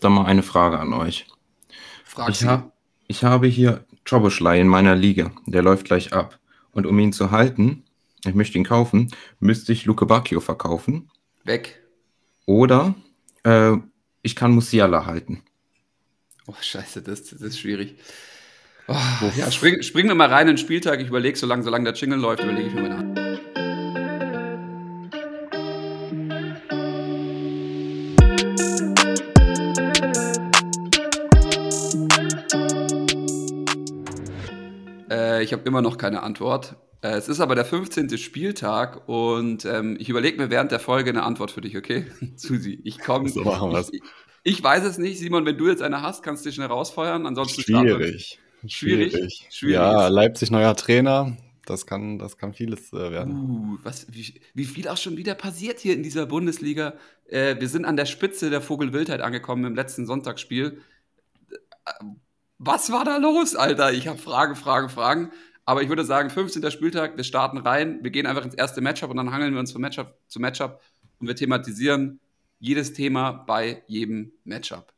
da mal eine Frage an euch. Frag Ich, ha ich habe hier Choboschlei in meiner Liga. Der läuft gleich ab. Und um ihn zu halten, ich möchte ihn kaufen, müsste ich Luke Bacchio verkaufen. Weg. Oder äh, ich kann Musiala halten. Oh, scheiße, das, das ist schwierig. Oh, ja, spring, springen wir mal rein in den Spieltag. Ich überlege, solange, solange der Jingle läuft, überlege ich mir meine Hand. Ich habe immer noch keine Antwort. Äh, es ist aber der 15. Spieltag und ähm, ich überlege mir während der Folge eine Antwort für dich, okay? Susi, ich komme. So machen wir's. Ich, ich weiß es nicht. Simon, wenn du jetzt eine hast, kannst du dich schnell rausfeuern. Ansonsten starten wir- Schwierig. Schwierig? Schwierig. Ja, Leipzig neuer Trainer. Das kann, das kann vieles äh, werden. Uh, was, wie, wie viel auch schon wieder passiert hier in dieser Bundesliga. Äh, wir sind an der Spitze der Vogelwildheit angekommen im letzten Sonntagsspiel. Äh, Was war da los, Alter? Ich habe Fragen, Fragen, Fragen. Aber ich würde sagen, 15. Spieltag, wir starten rein, wir gehen einfach ins erste Matchup und dann hangeln wir uns von Matchup zu Matchup und wir thematisieren jedes Thema bei jedem Matchup.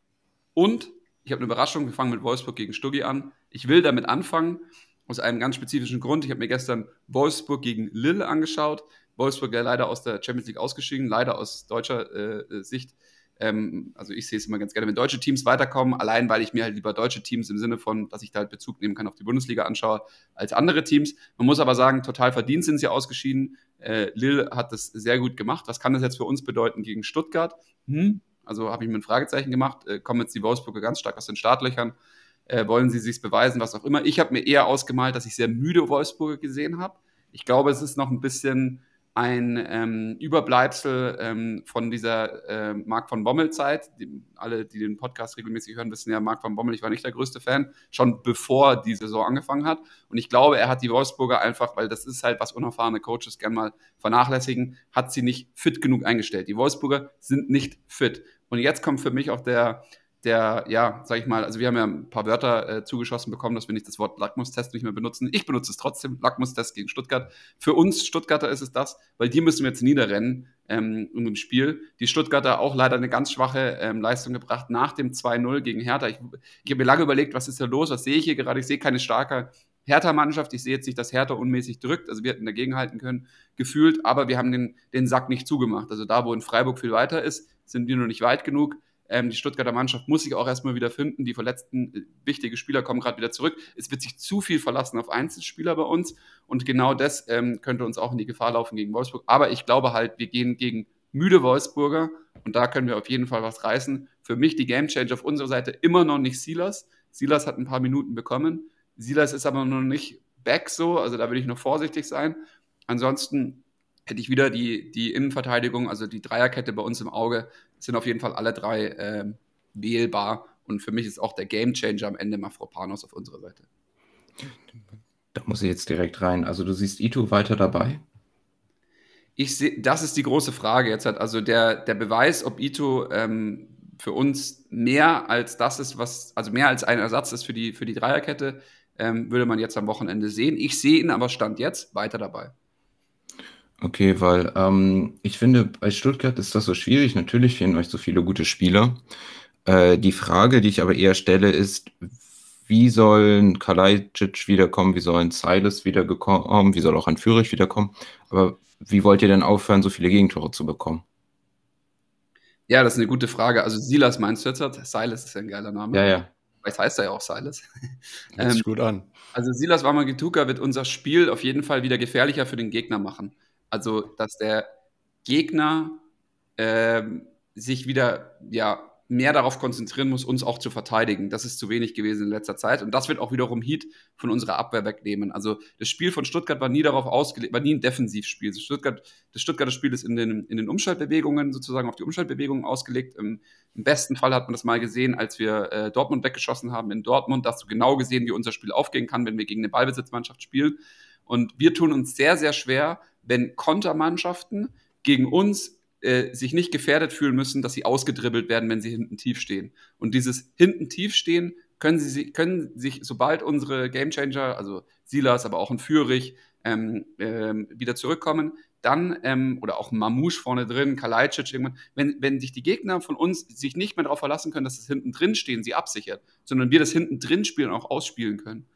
Und ich habe eine Überraschung, wir fangen mit Wolfsburg gegen Stuggi an. Ich will damit anfangen, aus einem ganz spezifischen Grund. Ich habe mir gestern Wolfsburg gegen Lille angeschaut. Wolfsburg ja leider aus der Champions League ausgeschieden, leider aus deutscher äh, Sicht. Ähm, also ich sehe es immer ganz gerne, wenn deutsche Teams weiterkommen, allein weil ich mir halt lieber deutsche Teams im Sinne von, dass ich da halt Bezug nehmen kann auf die Bundesliga anschaue, als andere Teams. Man muss aber sagen, total verdient sind sie ausgeschieden. Äh, Lille hat das sehr gut gemacht. Was kann das jetzt für uns bedeuten gegen Stuttgart? Hm? Also habe ich mir ein Fragezeichen gemacht. Äh, kommen jetzt die Wolfsburger ganz stark aus den Startlöchern? Äh, wollen sie sich beweisen, was auch immer? Ich habe mir eher ausgemalt, dass ich sehr müde Wolfsburger gesehen habe. Ich glaube, es ist noch ein bisschen ein ähm, Überbleibsel ähm, von dieser äh, Marc von Bommel-Zeit. Die, alle, die den Podcast regelmäßig hören, wissen ja, Marc von Bommel, ich war nicht der größte Fan, schon bevor die Saison angefangen hat. Und ich glaube, er hat die Wolfsburger einfach, weil das ist halt, was unerfahrene Coaches gern mal vernachlässigen, hat sie nicht fit genug eingestellt. Die Wolfsburger sind nicht fit. Und jetzt kommt für mich auch der, der, ja, sag ich mal, also wir haben ja ein paar Wörter äh, zugeschossen bekommen, dass wir nicht das Wort Lackmustest nicht mehr benutzen. Ich benutze es trotzdem, Lackmustest gegen Stuttgart. Für uns Stuttgarter ist es das, weil die müssen wir jetzt niederrennen ähm, dem Spiel. Die Stuttgarter auch leider eine ganz schwache ähm, Leistung gebracht nach dem 2-0 gegen Hertha. Ich, ich habe mir lange überlegt, was ist da los, was sehe ich hier gerade? Ich sehe keine starke Hertha-Mannschaft. Ich sehe jetzt nicht, dass Hertha unmäßig drückt. Also wir hätten dagegen halten können, gefühlt, aber wir haben den, den Sack nicht zugemacht. Also da, wo in Freiburg viel weiter ist, sind wir noch nicht weit genug. Ähm, die Stuttgarter Mannschaft muss sich auch erstmal wieder finden. Die verletzten äh, wichtige Spieler kommen gerade wieder zurück. Es wird sich zu viel verlassen auf Einzelspieler bei uns. Und genau das ähm, könnte uns auch in die Gefahr laufen gegen Wolfsburg. Aber ich glaube halt, wir gehen gegen müde Wolfsburger und da können wir auf jeden Fall was reißen. Für mich die Gamechanger auf unserer Seite immer noch nicht Silas. Silas hat ein paar Minuten bekommen. Silas ist aber noch nicht back so, also da will ich noch vorsichtig sein. Ansonsten hätte ich wieder die, die Innenverteidigung, also die Dreierkette bei uns im Auge, sind auf jeden Fall alle drei ähm, wählbar. Und für mich ist auch der Gamechanger am Ende Mafropanos auf unserer Seite. Da muss ich jetzt direkt rein. Also du siehst Ito weiter dabei? Ich sehe, das ist die große Frage jetzt. Hat also der, der Beweis, ob Ito ähm, für uns mehr als das ist, was, also mehr als ein Ersatz ist für die, für die Dreierkette, ähm, würde man jetzt am Wochenende sehen. Ich sehe ihn aber Stand jetzt weiter dabei. Okay, weil ähm, ich finde, bei Stuttgart ist das so schwierig. Natürlich fehlen euch so viele gute Spieler. Äh, die Frage, die ich aber eher stelle, ist, wie sollen Kalajdzic wiederkommen? Wie sollen Silas wiederkommen? Wie soll auch ein Führig wiederkommen? Aber wie wollt ihr denn aufhören, so viele Gegentore zu bekommen? Ja, das ist eine gute Frage. Also Silas meinst du jetzt? Silas ist ja ein geiler Name. Ja, ja. Vielleicht heißt er ja auch Silas. Hört sich gut an. Also Silas Wamangituka wird unser Spiel auf jeden Fall wieder gefährlicher für den Gegner machen. Also, dass der Gegner ähm, sich wieder ja, mehr darauf konzentrieren muss, uns auch zu verteidigen. Das ist zu wenig gewesen in letzter Zeit. Und das wird auch wiederum Heat von unserer Abwehr wegnehmen. Also das Spiel von Stuttgart war nie darauf ausgelegt, war nie ein Defensivspiel. Stuttgart, das Stuttgarter Spiel ist in den, in den Umschaltbewegungen sozusagen auf die Umschaltbewegungen ausgelegt. Im, Im, besten Fall hat man das mal gesehen, als wir äh, Dortmund weggeschossen haben in Dortmund. Da hast du genau gesehen, wie unser Spiel aufgehen kann, wenn wir gegen eine Ballbesitzmannschaft spielen. Und wir tun uns sehr, sehr schwer, wenn Kontermannschaften gegen uns äh, sich nicht gefährdet fühlen müssen, dass sie ausgedribbelt werden, wenn sie hinten tief stehen. Und dieses hinten tief stehen können sie können sich, sobald unsere Gamechanger, also Silas, aber auch ein Führig, ähm, ähm, wieder zurückkommen, dann, ähm, oder auch Mamouche vorne drin, Kalajdzic irgendwann, wenn, wenn sich die Gegner von uns sich nicht mehr darauf verlassen können, dass es hinten drin stehen, sie absichert, sondern wir das hinten drin spielen und auch ausspielen können,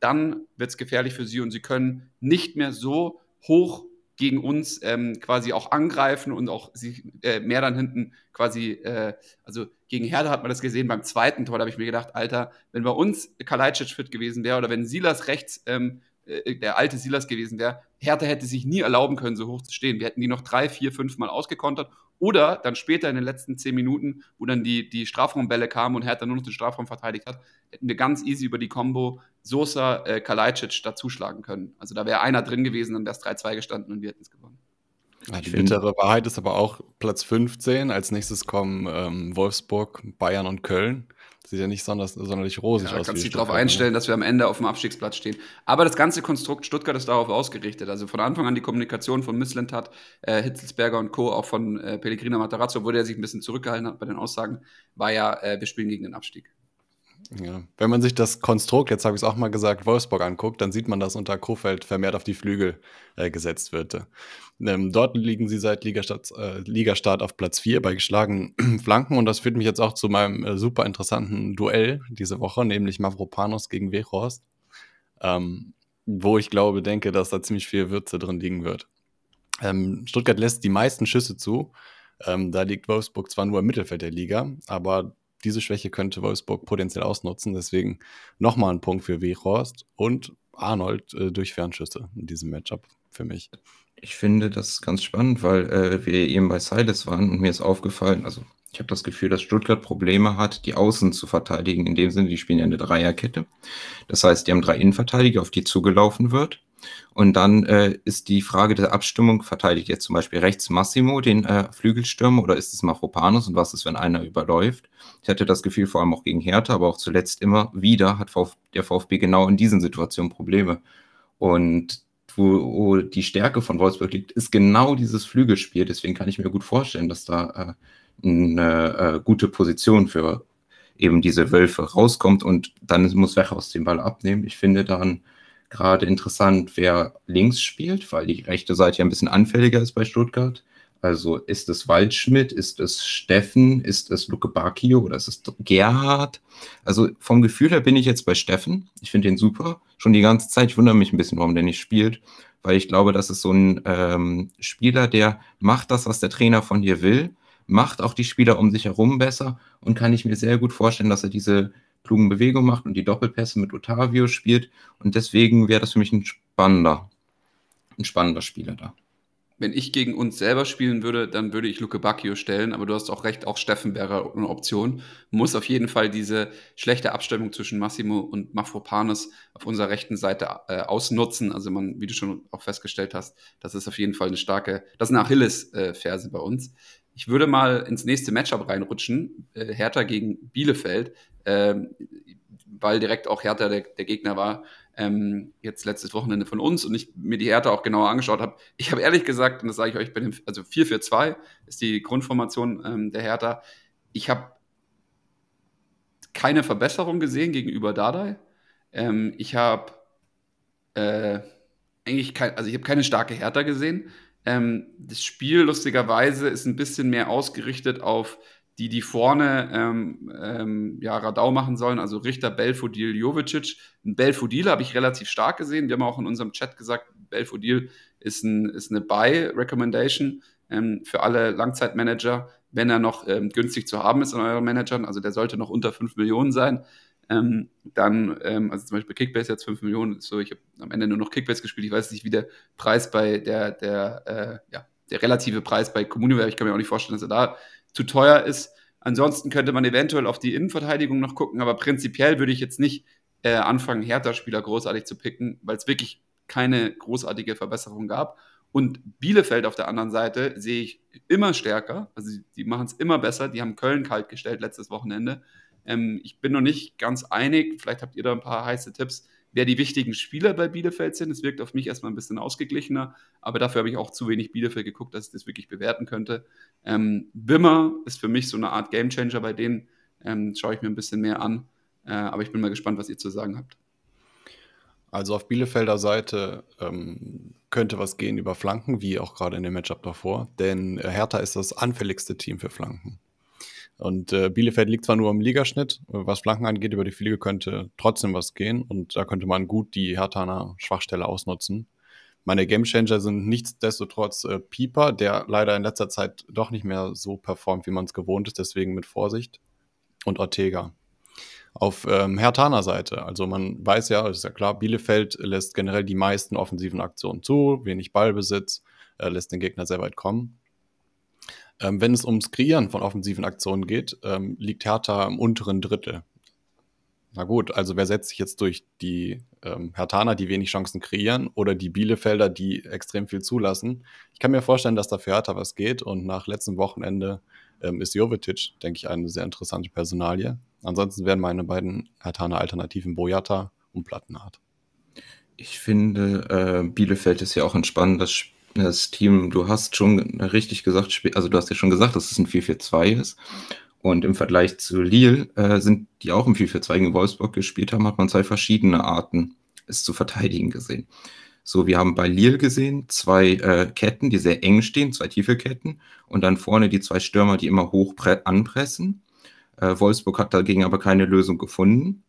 dann wird es gefährlich für sie und sie können nicht mehr so hoch gegen uns ähm, quasi auch angreifen und auch sich äh, mehr dann hinten quasi, äh, also gegen Hertha hat man das gesehen beim zweiten Tor, da habe ich mir gedacht, Alter, wenn bei uns Kalajdzic fit gewesen wäre oder wenn Silas rechts ähm, äh, der alte Silas gewesen wäre, Hertha hätte sich nie erlauben können, so hoch zu stehen. Wir hätten die noch drei, vier, fünf Mal ausgekontert. Oder dann später in den letzten zehn Minuten, wo dann die, die Strafraumbälle kamen und Hertha nur noch den Strafraum verteidigt hat, hätten wir ganz easy über die Combo Sosa, äh, Kalajdzic dazuschlagen können. Also da wäre einer drin gewesen, dann wäre es 3-2 gestanden und wir hätten es gewonnen. Ja, die bittere Wahrheit ist aber auch Platz 15. Als nächstes kommen ähm, Wolfsburg, Bayern und Köln. Sieht ja nicht sonders, sonderlich rosig ja, aus. Da kannst du dich darauf ne? einstellen, dass wir am Ende auf dem Abstiegsplatz stehen. Aber das ganze Konstrukt Stuttgart ist darauf ausgerichtet. Also von Anfang an die Kommunikation von Missland äh, Hitzelsberger und Co., auch von äh, Pellegrino Matarazzo, obwohl der sich ein bisschen zurückgehalten hat bei den Aussagen, war ja, äh, wir spielen gegen den Abstieg. Ja. Wenn man sich das Konstrukt, jetzt habe ich es auch mal gesagt, Wolfsburg anguckt, dann sieht man, dass unter Kofeld vermehrt auf die Flügel äh, gesetzt wird. Ähm, dort liegen sie seit Ligastart, äh, Ligastart auf Platz 4 bei geschlagenen Flanken und das führt mich jetzt auch zu meinem äh, super interessanten Duell diese Woche, nämlich Mavropanos gegen Wechhorst, ähm, wo ich glaube, denke, dass da ziemlich viel Würze drin liegen wird. Ähm, Stuttgart lässt die meisten Schüsse zu. Ähm, da liegt Wolfsburg zwar nur im Mittelfeld der Liga, aber diese Schwäche könnte Wolfsburg potenziell ausnutzen. Deswegen nochmal ein Punkt für Wehorst und Arnold äh, durch Fernschüsse in diesem Matchup für mich. Ich finde das ganz spannend, weil äh, wir eben bei Silas waren und mir ist aufgefallen, also ich habe das Gefühl, dass Stuttgart Probleme hat, die Außen zu verteidigen. In dem Sinne, die spielen ja eine Dreierkette. Das heißt, die haben drei Innenverteidiger, auf die zugelaufen wird. Und dann äh, ist die Frage der Abstimmung, verteidigt jetzt zum Beispiel rechts Massimo den äh, Flügelstürmer oder ist es Mafropanus und was ist, wenn einer überläuft? Ich hatte das Gefühl, vor allem auch gegen Hertha, aber auch zuletzt immer wieder hat Vf der VfB genau in diesen Situationen Probleme. Und wo, wo, die Stärke von Wolfsburg liegt, ist genau dieses Flügelspiel. Deswegen kann ich mir gut vorstellen, dass da äh, eine äh, gute Position für eben diese Wölfe rauskommt und dann muss Wechhaus den Ball abnehmen. Ich finde dann gerade interessant, wer links spielt, weil die rechte Seite ja ein bisschen anfälliger ist bei Stuttgart. Also ist es Waldschmidt, ist es Steffen, ist es Luke Bacchio oder ist es Gerhard? Also vom Gefühl her bin ich jetzt bei Steffen. Ich finde den super. Schon die ganze Zeit. Ich wundere mich ein bisschen, warum der nicht spielt. Weil ich glaube, das ist so ein ähm, Spieler, der macht das, was der Trainer von dir will, macht auch die Spieler um sich herum besser und kann ich mir sehr gut vorstellen, dass er diese klugen Bewegungen macht und die Doppelpässe mit Otavio spielt. Und deswegen wäre das für mich ein spannender, ein spannender Spieler da. Wenn ich gegen uns selber spielen würde, dann würde ich Luke Bacchio stellen, aber du hast auch recht, auch Steffen wäre eine Option. Muss auf jeden Fall diese schlechte Abstimmung zwischen Massimo und Mafropanos auf unserer rechten Seite äh, ausnutzen. Also man, wie du schon auch festgestellt hast, das ist auf jeden Fall eine starke, das ist eine Achilles-Ferse bei uns. Ich würde mal ins nächste Matchup reinrutschen, äh, Hertha gegen Bielefeld ähm, weil direkt auch Hertha der, der Gegner war. Ähm, jetzt letztes Wochenende von uns und ich mir die Hertha auch genauer angeschaut habe. Ich habe ehrlich gesagt, und das sage ich euch, bei dem, also 4-4-2 ist die Grundformation ähm, der Hertha. Ich habe keine Verbesserung gesehen gegenüber Dardai. Ähm, ich habe äh, eigentlich kein, also ich habe keine starke Hertha gesehen. Ähm, das Spiel lustigerweise ist ein bisschen mehr ausgerichtet auf die, die vorne ähm, ähm, ja, Radau machen sollen, also Richter, Belfodil, Jovicic. Ein Belfodil habe ich relativ stark gesehen. Wir haben auch in unserem Chat gesagt, Belfodil ist, ein, ist eine Buy-Recommendation ähm, für alle Langzeitmanager, wenn er noch ähm, günstig zu haben ist in euren Managern. Also der sollte noch unter 5 Millionen sein. Ähm, dann, ähm, also zum Beispiel Kickbase jetzt 5 Millionen, so ich habe am Ende nur noch Kickbase gespielt. Ich weiß nicht, wie der Preis bei der, der, äh, ja, der relative Preis bei Communio wäre. Ich kann mir auch nicht vorstellen, dass er da zu teuer ist. Ansonsten könnte man eventuell auf die Innenverteidigung noch gucken, aber prinzipiell würde ich jetzt nicht äh, anfangen, Hertha-Spieler großartig zu picken, weil es wirklich keine großartige Verbesserung gab. Und Bielefeld auf der anderen Seite sehe ich immer stärker. Also die machen es immer besser. Die haben Köln kalt gestellt letztes Wochenende. Ähm, ich bin noch nicht ganz einig. Vielleicht habt ihr da ein paar heiße Tipps wer die wichtigen Spieler bei Bielefeld sind. Es wirkt auf mich erstmal ein bisschen ausgeglichener, aber dafür habe ich auch zu wenig Bielefeld geguckt, dass ich das wirklich bewerten könnte. Ähm, Wimmer ist für mich so eine Art Gamechanger, bei denen ähm, schaue ich mir ein bisschen mehr an, äh, aber ich bin mal gespannt, was ihr zu sagen habt. Also auf Bielefelder Seite ähm, könnte was gehen über Flanken, wie auch gerade in dem Matchup davor, denn Hertha ist das anfälligste Team für Flanken. Und äh, Bielefeld liegt zwar nur im Ligaschnitt, was Flanken angeht, über die Fliege könnte trotzdem was gehen und da könnte man gut die Herthaner Schwachstelle ausnutzen. Meine Gamechanger sind nichtsdestotrotz äh, Pieper, der leider in letzter Zeit doch nicht mehr so performt, wie man es gewohnt ist, deswegen mit Vorsicht. Und Ortega. Auf ähm, Hertaner Seite, also man weiß ja, ist ja klar, Bielefeld lässt generell die meisten offensiven Aktionen zu, wenig Ballbesitz, äh, lässt den Gegner sehr weit kommen. Ähm, wenn es ums Kreieren von offensiven Aktionen geht, ähm, liegt Hertha im unteren Drittel. Na gut, also wer setzt sich jetzt durch die ähm, Hertaner, die wenig Chancen kreieren, oder die Bielefelder, die extrem viel zulassen? Ich kann mir vorstellen, dass da für Hertha was geht und nach letztem Wochenende ähm, ist Jovetic, denke ich, eine sehr interessante Personalie. Ansonsten wären meine beiden Hertaner Alternativen Boyata und Plattenhardt. Ich finde, äh, Bielefeld ist ja auch ein spannendes das Team. Du hast schon richtig gesagt, also du hast ja schon gesagt, dass es ein 4-4-2 ist. Und im Vergleich zu Lille äh, sind die auch im 4-4-2 gegen Wolfsburg gespielt haben, hat man zwei verschiedene Arten, es zu verteidigen gesehen. So, wir haben bei Lille gesehen zwei äh, Ketten, die sehr eng stehen, zwei tiefe Ketten und dann vorne die zwei Stürmer, die immer hoch anpressen. Äh, Wolfsburg hat dagegen aber keine Lösung gefunden,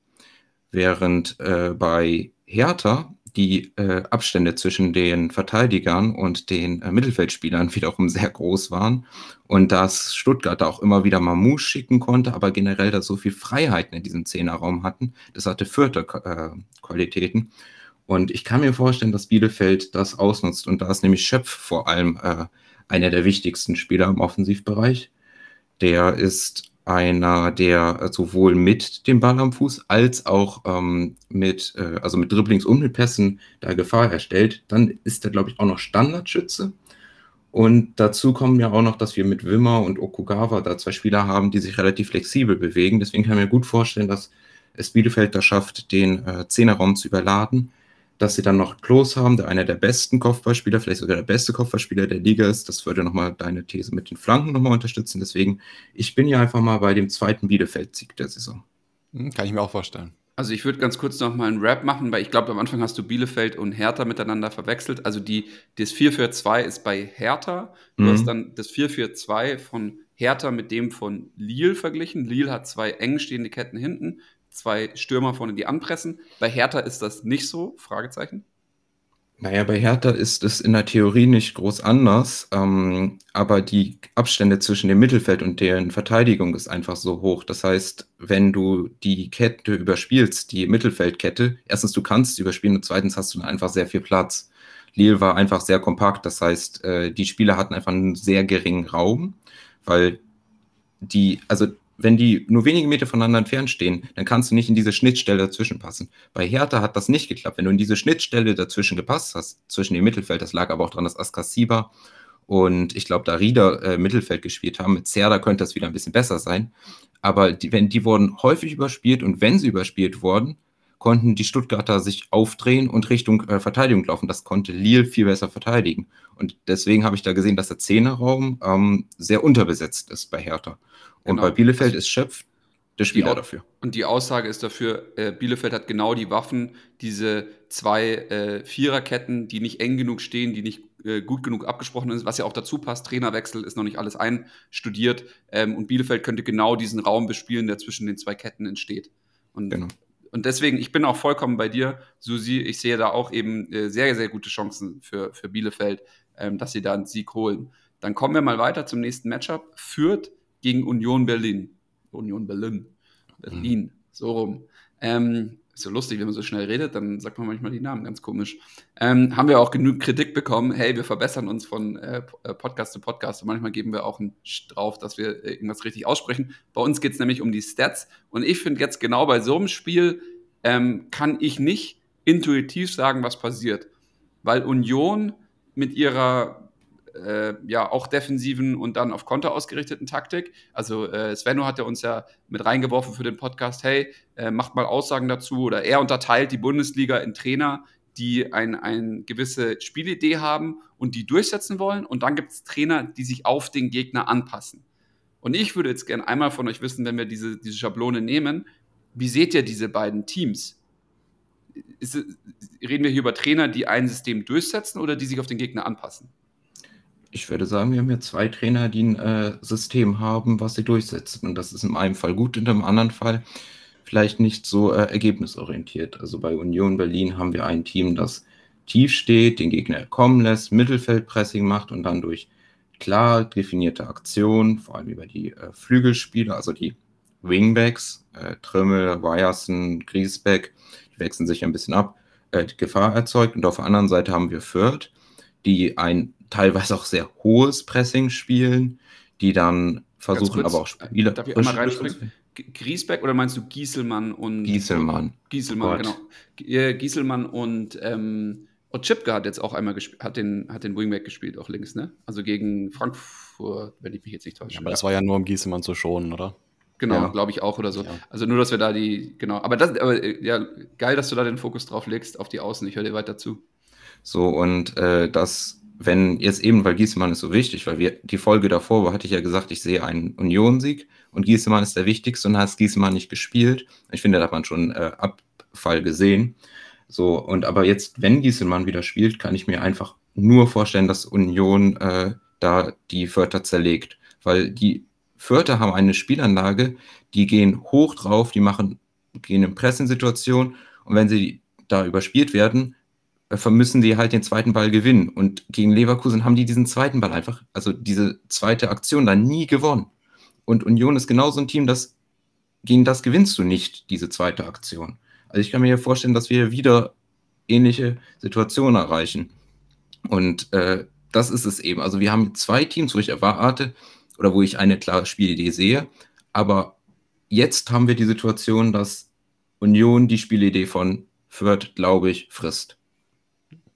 während äh, bei Hertha die äh, Abstände zwischen den Verteidigern und den äh, Mittelfeldspielern wiederum sehr groß waren und dass Stuttgart auch immer wieder Mamou schicken konnte, aber generell da so viel Freiheiten in diesem Zehnerraum hatten. Das hatte vierte äh, Qualitäten. Und ich kann mir vorstellen, dass Bielefeld das ausnutzt und da ist nämlich Schöpf vor allem äh, einer der wichtigsten Spieler im Offensivbereich. Der ist einer, der sowohl mit dem Ball am Fuß als auch ähm, mit, äh, also mit Dribblings und mit Pässen da Gefahr erstellt. Dann ist er, glaube ich, auch noch Standardschütze. Und dazu kommen ja auch noch, dass wir mit Wimmer und Okugawa da zwei Spieler haben, die sich relativ flexibel bewegen. Deswegen kann ich mir gut vorstellen, dass es Bielefeld da schafft, den äh, Zehnerraum zu überladen dass sie dann noch Klos haben, der einer der besten Kopfballspieler, vielleicht sogar der beste Kopfballspieler der Liga ist. Das würde nochmal deine These mit den Flanken nochmal unterstützen. Deswegen, ich bin ja einfach mal bei dem zweiten Bielefeld-Sieg der Saison. Hm, kann ich mir auch vorstellen. Also ich würde ganz kurz noch mal einen Rap machen, weil ich glaube, am Anfang hast du Bielefeld und Hertha miteinander verwechselt. Also die, das 4-4-2 ist bei Hertha. Du mhm. hast dann das 4-4-2 von Hertha mit dem von Lille verglichen. Lille hat zwei eng stehende Ketten hinten zwei Stürmer vorne, die anpressen. Bei Hertha ist das nicht so? Fragezeichen. Naja, bei Hertha ist es in der Theorie nicht groß anders, ähm, aber die Abstände zwischen dem Mittelfeld und deren Verteidigung ist einfach so hoch. Das heißt, wenn du die Kette überspielst, die Mittelfeldkette, erstens du kannst überspielen und zweitens hast du dann einfach sehr viel Platz. Lille war einfach sehr kompakt, das heißt, äh, die Spieler hatten einfach einen sehr geringen Raum, weil die, also wenn die nur wenige Meter voneinander entfernt stehen, dann kannst du nicht in diese Schnittstelle dazwischen passen. Bei Hertha hat das nicht geklappt. Wenn du in diese Schnittstelle dazwischen gepasst hast, zwischen dem Mittelfeld, das lag aber auch daran, dass Askasiba und ich glaube, da Rieder äh, Mittelfeld gespielt haben. Mit Serda könnte das wieder ein bisschen besser sein. Aber die, wenn, die wurden häufig überspielt und wenn sie überspielt wurden, konnten die Stuttgarter sich aufdrehen und Richtung äh, Verteidigung laufen. Das konnte Lille viel besser verteidigen. Und deswegen habe ich da gesehen, dass der Zehnerraum ähm, sehr unterbesetzt ist bei Hertha. Und genau. bei Bielefeld ist Schöpf der Spieler die, dafür. Und die Aussage ist dafür, äh, Bielefeld hat genau die Waffen, diese zwei äh, Viererketten, die nicht eng genug stehen, die nicht äh, gut genug abgesprochen sind, was ja auch dazu passt. Trainerwechsel ist noch nicht alles einstudiert. Ähm, und Bielefeld könnte genau diesen Raum bespielen, der zwischen den zwei Ketten entsteht. Und, genau. und deswegen, ich bin auch vollkommen bei dir, Susi. Ich sehe da auch eben äh, sehr, sehr gute Chancen für, für Bielefeld, ähm, dass sie da einen Sieg holen. Dann kommen wir mal weiter zum nächsten Matchup. Fürth gegen Union Berlin. Union Berlin. Berlin, mhm. so rum. Ähm, ist so lustig, wenn man so schnell redet, dann sagt man manchmal die Namen ganz komisch. Ähm, haben wir auch genug Kritik bekommen, hey, wir verbessern uns von äh, äh Podcast zu Podcast und manchmal geben wir auch einen drauf, dass wir äh, irgendwas richtig aussprechen. Bei uns geht es nämlich um die Stats und ich finde jetzt genau bei so einem Spiel ähm, kann ich nicht intuitiv sagen, was passiert, weil Union mit ihrer äh, ja auch defensiven und dann auf Konter ausgerichteten Taktik. Also äh, Svenno hat ja uns ja mit reingeworfen für den Podcast, hey, äh, macht mal Aussagen dazu oder er unterteilt die Bundesliga in Trainer, die eine ein gewisse Spielidee haben und die durchsetzen wollen und dann gibt es Trainer, die sich auf den Gegner anpassen. Und ich würde jetzt gerne einmal von euch wissen, wenn wir diese, diese Schablone nehmen, wie seht ihr diese beiden Teams? ist, reden wir hier über Trainer, die ein System durchsetzen oder die sich auf den Gegner anpassen? Ich würde sagen, wir haben hier zwei Trainer, die ein äh, System haben, was sie durchsetzen. Und das ist in einem Fall gut, in dem anderen Fall vielleicht nicht so äh, ergebnisorientiert. Also bei Union Berlin haben wir ein Team, das tief steht, den Gegner kommen lässt, Mittelfeldpressing macht und dann durch klar definierte Aktionen, vor allem über die äh, Flügelspieler, also die Wingbacks, äh, Trümmel, Ryerson, Griesbeck, die wechseln sich ein bisschen ab, äh, Gefahr erzeugt. Und auf der anderen Seite haben wir Fürth, die ein teilweise auch sehr hohes Pressing spielen, die dann versuchen kurz, aber auch Spieler. Darf ich einmal reinspringen? Griesbeck oder meinst du Gieselmann und. Gieselmann. Gieselmann, genau. Gieselmann und ähm, Otschipka hat jetzt auch einmal gespielt, hat den, hat den Wingback gespielt, auch links, ne? Also gegen Frankfurt, wenn ich mich jetzt nicht täusche. Ja, aber das war ja nur um Gieselmann zu schonen, oder? Genau, ja. glaube ich auch oder so. Ja. Also nur, dass wir da die, genau. Aber das, aber ja, geil, dass du da den Fokus drauf legst, auf die Außen. Ich höre dir weiter zu. So, und äh, das, wenn jetzt eben, weil Gieselmann ist so wichtig, weil wir die Folge davor hatte ich ja gesagt, ich sehe einen Union-Sieg und Gieselmann ist der wichtigste und hat Gieselmann nicht gespielt. Ich finde, da hat man schon äh, Abfall gesehen. So, und aber jetzt, wenn Gieselmann wieder spielt, kann ich mir einfach nur vorstellen, dass Union äh, da die Förder zerlegt. Weil die Förder haben eine Spielanlage, die gehen hoch drauf, die machen, gehen in Pressensituation und wenn sie da überspielt werden, äh, vermüssen die halt den zweiten Ball gewinnen. Und gegen Leverkusen haben die diesen zweiten Ball einfach, also diese zweite Aktion da nie gewonnen. Und Union ist genauso ein Team, das gegen das gewinnst du nicht, diese zweite Aktion. Also ich kann mir vorstellen, dass wir wieder ähnliche Situationen erreichen. Und äh, das ist es eben. Also wir haben zwei Teams, wo ich erwarte oder wo ich eine klare Spielidee sehe. Aber jetzt haben wir die Situation, dass Union die Spielidee von Fürth, glaube ich, frisst.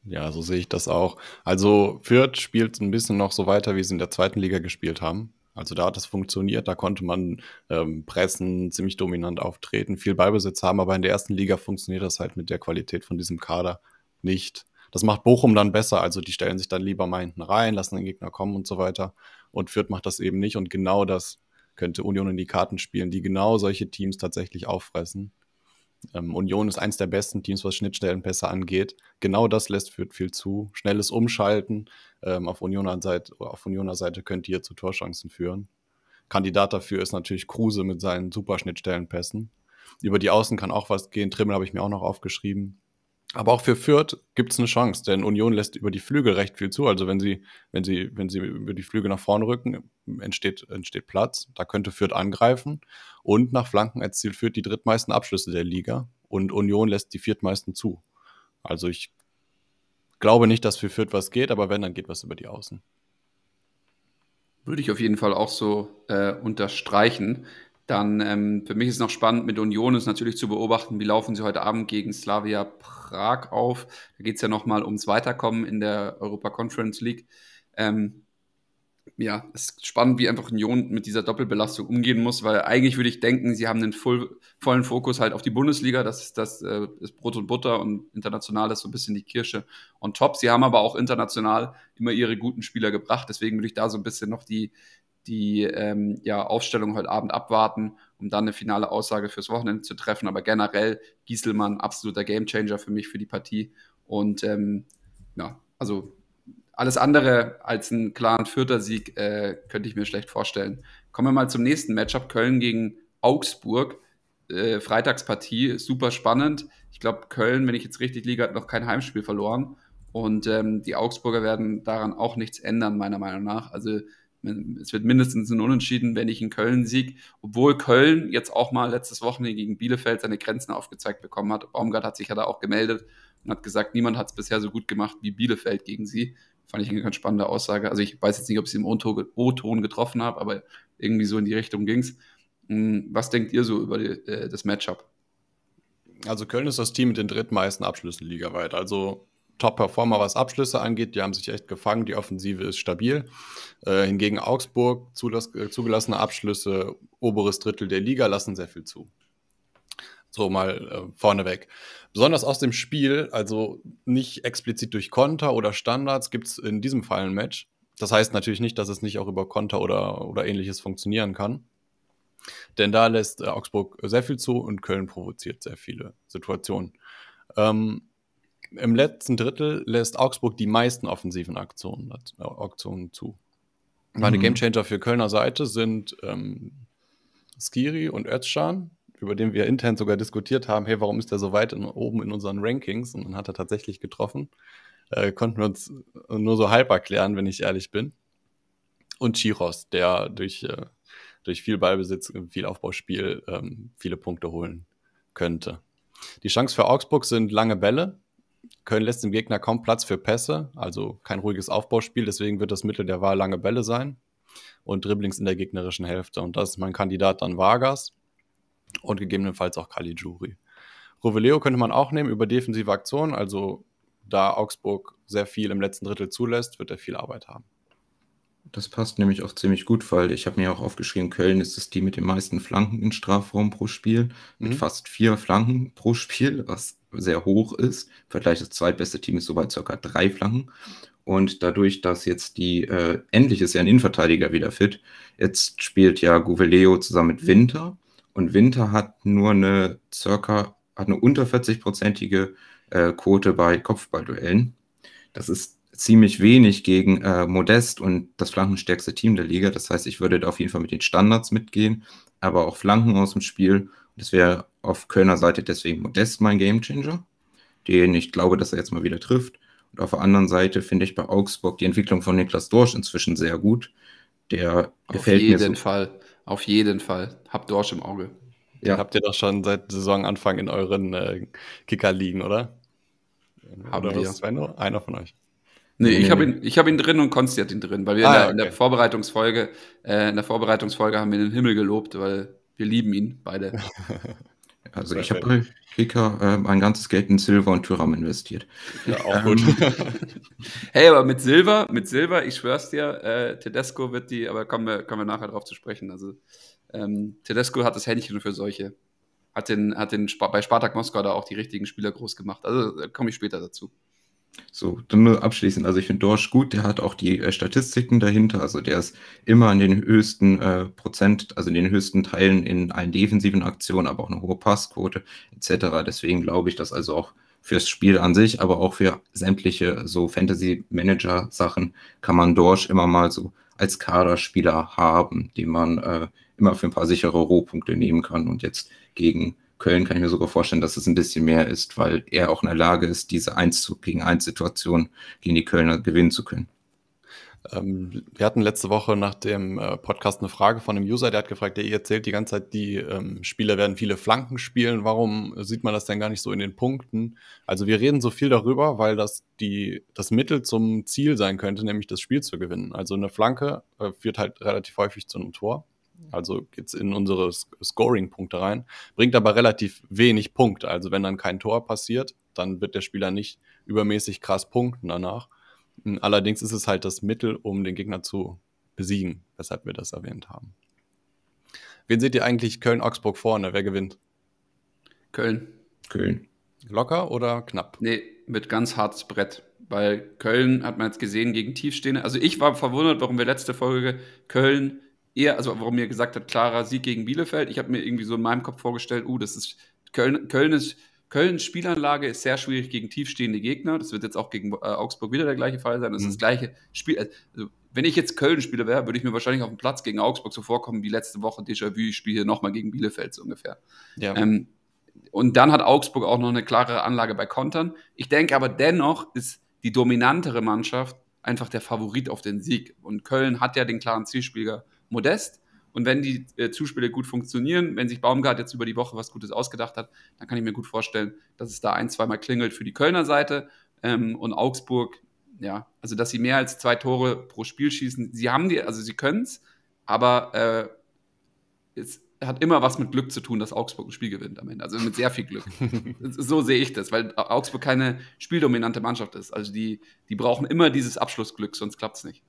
Ja, so sehe ich das auch. Also Fürth spielt ein bisschen noch so weiter, wie sie in der zweiten Liga gespielt haben. Also da hat es funktioniert, da konnte man ähm, pressen, ziemlich dominant auftreten, viel Ballbesitz haben, aber in der ersten Liga funktioniert das halt mit der Qualität von diesem Kader nicht. Das macht Bochum dann besser, also die stellen sich dann lieber mal hinten rein, lassen den Gegner kommen und so weiter. Und Fürth macht das eben nicht und genau das könnte Union in die Karten spielen, die genau solche Teams tatsächlich auffressen. Ähm, Union ist eins der besten Teams, was Schnittstellenpässe angeht. Genau das lässt Fürth viel zu. Schnelles Umschalten ähm, auf, Unioner Seite, auf Unioner Seite könnte hier zu Torchancen führen. Kandidat dafür ist natürlich Kruse mit seinen super Schnittstellenpässen. Über die Außen kann auch was gehen. Trimmel habe ich mir auch noch aufgeschrieben. Aber auch für Fürth gibt es eine Chance, denn Union lässt über die Flügel recht viel zu. Also wenn sie, wenn sie, wenn sie über die Flügel nach vorne rücken, entsteht, entsteht Platz. Da könnte Fürth angreifen. Und nach Flanken erzielt Fürth die drittmeisten Abschlüsse der Liga. Und Union lässt die viertmeisten zu. Also ich glaube nicht, dass für Fürth was geht, aber wenn, dann geht was über die Außen. Würde ich auf jeden Fall auch so äh, unterstreichen. Dann ähm, für mich ist noch spannend, mit Union ist natürlich zu beobachten, wie laufen sie heute Abend gegen Slavia Prag auf. Da geht es ja nochmal ums Weiterkommen in der Europa Conference League. Ähm, ja, es ist spannend, wie einfach Union mit dieser Doppelbelastung umgehen muss, weil eigentlich würde ich denken, sie haben den voll, vollen Fokus halt auf die Bundesliga, das ist das äh, ist Brot und Butter und international ist so ein bisschen die Kirsche on top. Sie haben aber auch international immer ihre guten Spieler gebracht, deswegen würde ich da so ein bisschen noch die, die ähm, ja, Aufstellung heute Abend abwarten, um dann eine finale Aussage fürs Wochenende zu treffen. Aber generell Gieselmann, absoluter Gamechanger für mich für die Partie. Und ähm, ja, also alles andere als einen klaren vierter Sieg äh, könnte ich mir schlecht vorstellen. Kommen wir mal zum nächsten Matchup: Köln gegen Augsburg. Äh, Freitagspartie, super spannend. Ich glaube, Köln, wenn ich jetzt richtig liege, hat noch kein Heimspiel verloren. Und ähm, die Augsburger werden daran auch nichts ändern, meiner Meinung nach. Also es wird mindestens ein Unentschieden, wenn ich in Köln sieg, obwohl Köln jetzt auch mal letztes Wochenende gegen Bielefeld seine Grenzen aufgezeigt bekommen hat. Baumgart hat sich ja da auch gemeldet und hat gesagt, niemand hat es bisher so gut gemacht wie Bielefeld gegen sie. Fand ich eine ganz spannende Aussage. Also ich weiß jetzt nicht, ob ich sie im O-Ton getroffen habe, aber irgendwie so in die Richtung ging es. Hm, was denkt ihr so über die, äh, das Matchup? Also Köln ist das Team mit den drittmeisten Abschlüssen ligaweit. Also Top-Performer, was Abschlüsse angeht. Die haben sich echt gefangen. Die Offensive ist stabil. Äh, hingegen Augsburg, zulass, äh, zugelassene Abschlüsse, oberes Drittel der Liga, lassen sehr viel zu. So mal äh, vorneweg. Besonders aus dem Spiel, also nicht explizit durch Konter oder Standards, gibt es in diesem Fall ein Match. Das heißt natürlich nicht, dass es nicht auch über Konter oder, oder ähnliches funktionieren kann. Denn da lässt äh, Augsburg sehr viel zu und Köln provoziert sehr viele Situationen. Ähm, Im letzten Drittel lässt Augsburg die meisten offensiven Aktionen, äh, Aktionen zu. Meine Mhm. Gamechanger für Kölner Seite sind ähm, Skiri und Özcan, über den wir intern sogar diskutiert haben, hey, warum ist der so weit in, oben in unseren Rankings? Und dann hat er tatsächlich getroffen. Äh, konnten wir uns nur so halb erklären, wenn ich ehrlich bin. Und Chiros, der durch, äh, durch viel Ballbesitz, viel Aufbauspiel ähm, viele Punkte holen könnte. Die Chance für Augsburg sind lange Bälle. Köln lässt dem Gegner kaum Platz für Pässe, also kein ruhiges Aufbauspiel, deswegen wird das Mittel der Wahl lange Bälle sein und Dribblings in der gegnerischen Hälfte. Und das ist mein Kandidat dann Vargas und gegebenenfalls auch Caligiuri. Roveleo könnte man auch nehmen über defensive Aktionen, also da Augsburg sehr viel im letzten Drittel zulässt, wird er viel Arbeit haben. Das passt nämlich auch ziemlich gut, weil ich habe mir auch aufgeschrieben, Köln ist das Team mit den meisten Flanken im Strafraum pro Spiel, mit Mhm. fast vier Flanken pro Spiel, was sehr hoch ist. Im Vergleich das zweitbeste Team ist so bei circa drei Flanken. Und dadurch, dass jetzt die, äh, endlich ist ja ein Innenverteidiger wieder fit, jetzt spielt ja Gouveleo zusammen mit Winter und Winter hat nur eine circa, hat eine unter 40-prozentige äh, Quote bei Kopfballduellen. Das ist ziemlich wenig gegen äh, Modest und das flankenstärkste Team der Liga. Das heißt, ich würde da auf jeden Fall mit den Standards mitgehen, aber auch Flanken aus dem Spiel. Das wäre auf Kölner Seite deswegen Modest mein Gamechanger, den ich glaube, dass er jetzt mal wieder trifft. Und auf der anderen Seite finde ich bei Augsburg die Entwicklung von Niklas Dorsch inzwischen sehr gut. Der Auf gefällt mir jeden so. Fall. Auf jeden Fall. Hab Dorsch im Auge. Den Ja, habt ihr doch schon seit Saisonanfang in euren äh, Kicker liegen, oder? Haben oder wir. Svenno? Einer von euch. Nee, Nee, ich habe nee. ihn, ich hab ihn drin und Konsti hat ihn drin, weil wir Ah, in, der, ja, in der okay. Vorbereitungsfolge, äh, in der Vorbereitungsfolge haben wir den Himmel gelobt, weil wir lieben ihn beide. also ich habe bei Kicker äh, mein ganzes Geld in Silver und Tyram investiert. Ja, auch Ähm, gut. Hey, aber mit Silber, mit Silber, ich schwör's dir, äh, Tedesco wird die, aber kommen wir, kommen wir nachher drauf zu sprechen. Also ähm, Tedesco hat das Händchen für solche. Hat den, hat den bei Spartak Moskau da auch die richtigen Spieler groß gemacht. Also komme ich später dazu. So, dann nur abschließend. Also ich finde Dorsch gut, der hat auch die äh, Statistiken dahinter. Also der ist immer in den höchsten äh, Prozent, also in den höchsten Teilen in allen defensiven Aktionen, aber auch eine hohe Passquote etc. Deswegen glaube ich, dass also auch fürs Spiel an sich, aber auch für sämtliche so Fantasy-Manager-Sachen kann man Dorsch immer mal so als Kaderspieler haben, den man äh, immer für ein paar sichere Rohpunkte nehmen kann. Und jetzt gegen Köln kann ich mir sogar vorstellen, dass es ein bisschen mehr ist, weil er auch in der Lage ist, diese 1 zu gegen 1 Situation gegen die Kölner gewinnen zu können. Ähm, wir hatten letzte Woche nach dem äh, Podcast eine Frage von einem User, der hat gefragt, der ihr erzählt die ganze Zeit, die ähm, Spieler werden viele Flanken spielen. Warum sieht man das denn gar nicht so in den Punkten? Also wir reden so viel darüber, weil das die, das Mittel zum Ziel sein könnte, nämlich das Spiel zu gewinnen. Also eine Flanke äh, führt halt relativ häufig zu einem Tor. Also geht's in unsere Scoring-Punkte rein, bringt aber relativ wenig Punkte. Also wenn dann kein Tor passiert, dann wird der Spieler nicht übermäßig krass punkten danach. Allerdings ist es halt das Mittel, um den Gegner zu besiegen, weshalb wir das erwähnt haben. Wen seht ihr eigentlich Köln-Augsburg vorne? Wer gewinnt? Köln. Köln. Locker oder knapp? Nee, mit ganz hartes Brett. Weil Köln hat man jetzt gesehen gegen Tiefstehende. Also ich war verwundert, warum wir letzte Folge Köln eher, also warum mir gesagt hat, klarer Sieg gegen Bielefeld. Ich habe mir irgendwie so in meinem Kopf vorgestellt, uh, das ist Köln, Köln ist Kölns Spielanlage ist sehr schwierig gegen tiefstehende Gegner. Das wird jetzt auch gegen äh, Augsburg wieder der gleiche Fall sein. Das Mhm. ist das gleiche Spiel. Also, wenn ich jetzt Köln-Spieler wäre, würde ich mir wahrscheinlich auf dem Platz gegen Augsburg so vorkommen wie letzte Woche Déjà-vu. Ich spiele hier nochmal gegen Bielefeld so ungefähr. Ja. Ähm, und dann hat Augsburg auch noch eine klarere Anlage bei Kontern. Ich denke aber dennoch ist die dominantere Mannschaft einfach der Favorit auf den Sieg. Und Köln hat ja den klaren Zielspieler Modest. Und wenn die äh, Zuspiele gut funktionieren, wenn sich Baumgart jetzt über die Woche was Gutes ausgedacht hat, dann kann ich mir gut vorstellen, dass es da ein, zweimal klingelt für die Kölner Seite. Ähm, und Augsburg, ja, also dass sie mehr als zwei Tore pro Spiel schießen. Sie haben die, also sie können es, aber äh, es hat immer was mit Glück zu tun, dass Augsburg ein Spiel gewinnt am Ende. Also mit sehr viel Glück. so sehe ich das, weil Augsburg keine spieldominante Mannschaft ist. Also die, die brauchen immer dieses Abschlussglück, sonst klappt es nicht.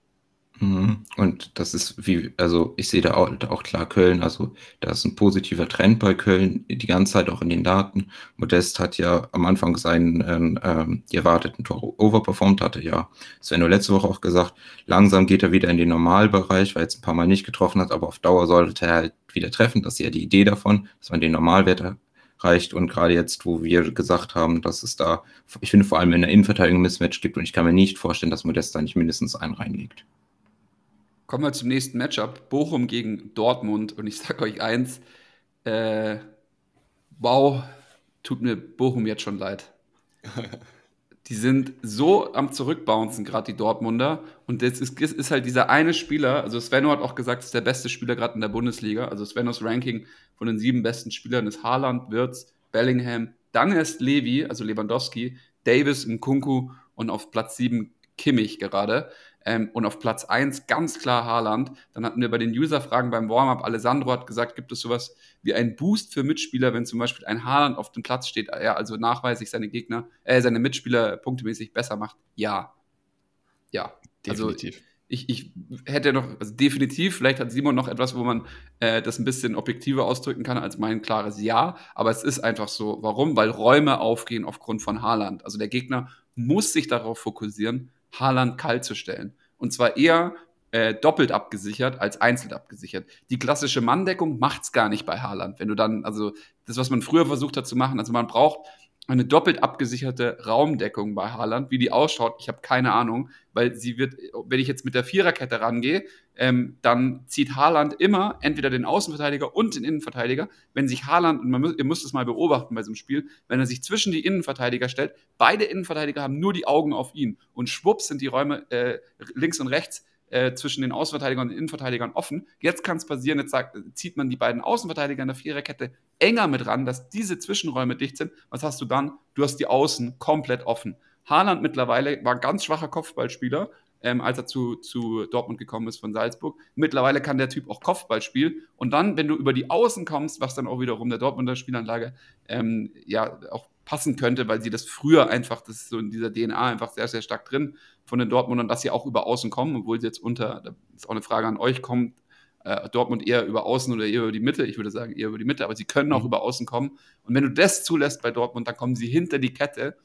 Mhm. Und das ist wie, also ich sehe da auch, da auch klar Köln, also da ist ein positiver Trend bei Köln, die ganze Zeit auch in den Daten. Modest hat ja am Anfang seinen ähm, die erwarteten Tore overperformed, hatte ja Sven nur letzte Woche auch gesagt, langsam geht er wieder in den Normalbereich, weil er jetzt ein paar Mal nicht getroffen hat, aber auf Dauer sollte er halt wieder treffen. Das ist ja die Idee davon, dass man den Normalwert reicht. Und gerade jetzt, wo wir gesagt haben, dass es da, ich finde, vor allem in der Innenverteidigung Mismatch gibt und ich kann mir nicht vorstellen, dass Modest da nicht mindestens einen reinlegt. Kommen wir zum nächsten Matchup. Bochum gegen Dortmund. Und ich sage euch eins, äh, wow, tut mir Bochum jetzt schon leid. die sind so am Zurückbouncen, gerade die Dortmunder. Und das ist, ist, halt dieser eine Spieler, also Svenno hat auch gesagt, ist der beste Spieler gerade in der Bundesliga. Also Svennos Ranking von den sieben besten Spielern ist Haaland, Wirtz, Bellingham, dann erst Levi, also Lewandowski, Davis, Nkunku und auf Platz sieben Kimmich gerade. Ähm, und auf Platz 1 ganz klar Haaland. Dann hatten wir bei den User-Fragen beim Warm-up, Alessandro hat gesagt, gibt es sowas wie einen Boost für Mitspieler, wenn zum Beispiel ein Haaland auf dem Platz steht, er also nachweislich seine Gegner, äh, seine Mitspieler punktemäßig besser macht? Ja. Ja. Also definitiv. Also, ich, ich hätte noch, also definitiv, vielleicht hat Simon noch etwas, wo man äh, das ein bisschen objektiver ausdrücken kann als mein klares Ja, aber es ist einfach so. Warum? Weil Räume aufgehen aufgrund von Haaland. Also der Gegner muss sich darauf fokussieren, Haaland kalt zu stellen. Und zwar eher äh, doppelt abgesichert als einzeln abgesichert. Die klassische Manndeckung macht's gar nicht bei Haaland. Wenn du dann, also das, was man früher versucht hat zu machen, also man braucht eine doppelt abgesicherte Raumdeckung bei Haaland. Wie die ausschaut, ich habe keine Ahnung, weil sie wird, wenn ich jetzt mit der Viererkette rangehe, ähm, dann zieht Haaland immer entweder den Außenverteidiger und den Innenverteidiger. Wenn sich Haaland, und man, ihr müsst es mal beobachten bei so einem Spiel, wenn er sich zwischen die Innenverteidiger stellt, beide Innenverteidiger haben nur die Augen auf ihn und schwupps sind die Räume äh, links und rechts äh, zwischen den Außenverteidigern und den Innenverteidigern offen. Jetzt kann es passieren, jetzt sagt, zieht man die beiden Außenverteidiger in der Viererkette enger mit ran, dass diese Zwischenräume dicht sind. Was hast du dann? Du hast die Außen komplett offen. Haaland mittlerweile war ein ganz schwacher Kopfballspieler, ähm, als er zu, zu Dortmund gekommen ist von Salzburg. Mittlerweile kann der Typ auch Kopfball spielen. Und dann, wenn du über die Außen kommst, was dann auch wiederum der Dortmunder Spielanlage ähm, ja auch passen könnte, weil sie das früher einfach, das ist so in dieser DNA einfach sehr, sehr stark drin von den Dortmundern, dass sie auch über Außen kommen, obwohl sie jetzt unter, das ist auch eine Frage an euch, kommt äh, Dortmund eher über Außen oder eher über die Mitte? Ich würde sagen eher über die Mitte, aber sie können auch mhm. über Außen kommen. Und wenn du das zulässt bei Dortmund, dann kommen sie hinter die Kette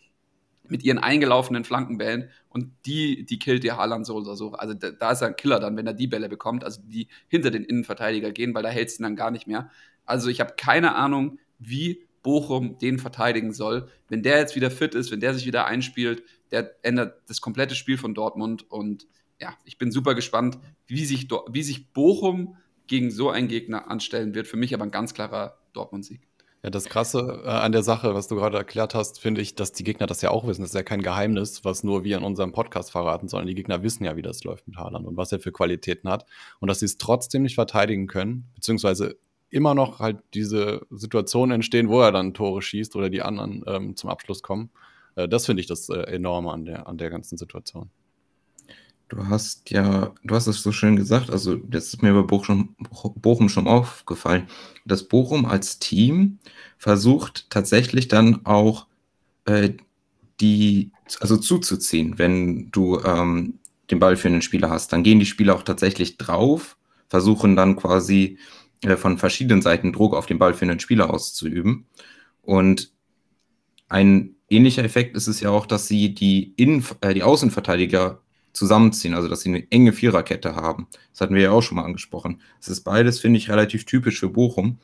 mit ihren eingelaufenen Flankenbällen und die, die killt dir Haaland so oder so. Also da, da, ist er ein Killer dann, wenn er die Bälle bekommt, also die hinter den Innenverteidiger gehen, weil da hältst du ihn dann gar nicht mehr. Also ich habe keine Ahnung, wie Bochum den verteidigen soll. Wenn der jetzt wieder fit ist, wenn der sich wieder einspielt, der ändert das komplette Spiel von Dortmund. Und ja, ich bin super gespannt, wie sich, wie sich Bochum gegen so einen Gegner anstellen wird. Für mich aber ein ganz klarer Dortmund-Sieg. Ja, das Krasse äh, an der Sache, was du gerade erklärt hast, finde ich, dass die Gegner das ja auch wissen. Das ist ja kein Geheimnis, was nur wir in unserem Podcast verraten, sondern die Gegner wissen ja, wie das läuft mit Haaland und was er für Qualitäten hat. Und dass sie es trotzdem nicht verteidigen können, beziehungsweise immer noch halt diese Situationen entstehen, wo er dann Tore schießt oder die anderen ähm, zum Abschluss kommen. Äh, das finde ich das äh, Enorme an der, an der ganzen Situation. Du hast ja, du hast es so schön gesagt, also das ist mir bei Bochum, Bochum schon aufgefallen, dass Bochum als Team versucht tatsächlich dann auch äh, die, also zuzuziehen, wenn du ähm, den Ball für einen Spieler hast. Dann gehen die Spieler auch tatsächlich drauf, versuchen dann quasi äh, von verschiedenen Seiten Druck auf den Ball für einen Spieler auszuüben. Und ein ähnlicher Effekt ist es ja auch, dass sie die, Innen äh, die Außenverteidiger zusammenziehen, also dass sie eine enge Viererkette haben. Das hatten wir ja auch schon mal angesprochen. Das ist beides, finde ich, relativ typisch für Bochum.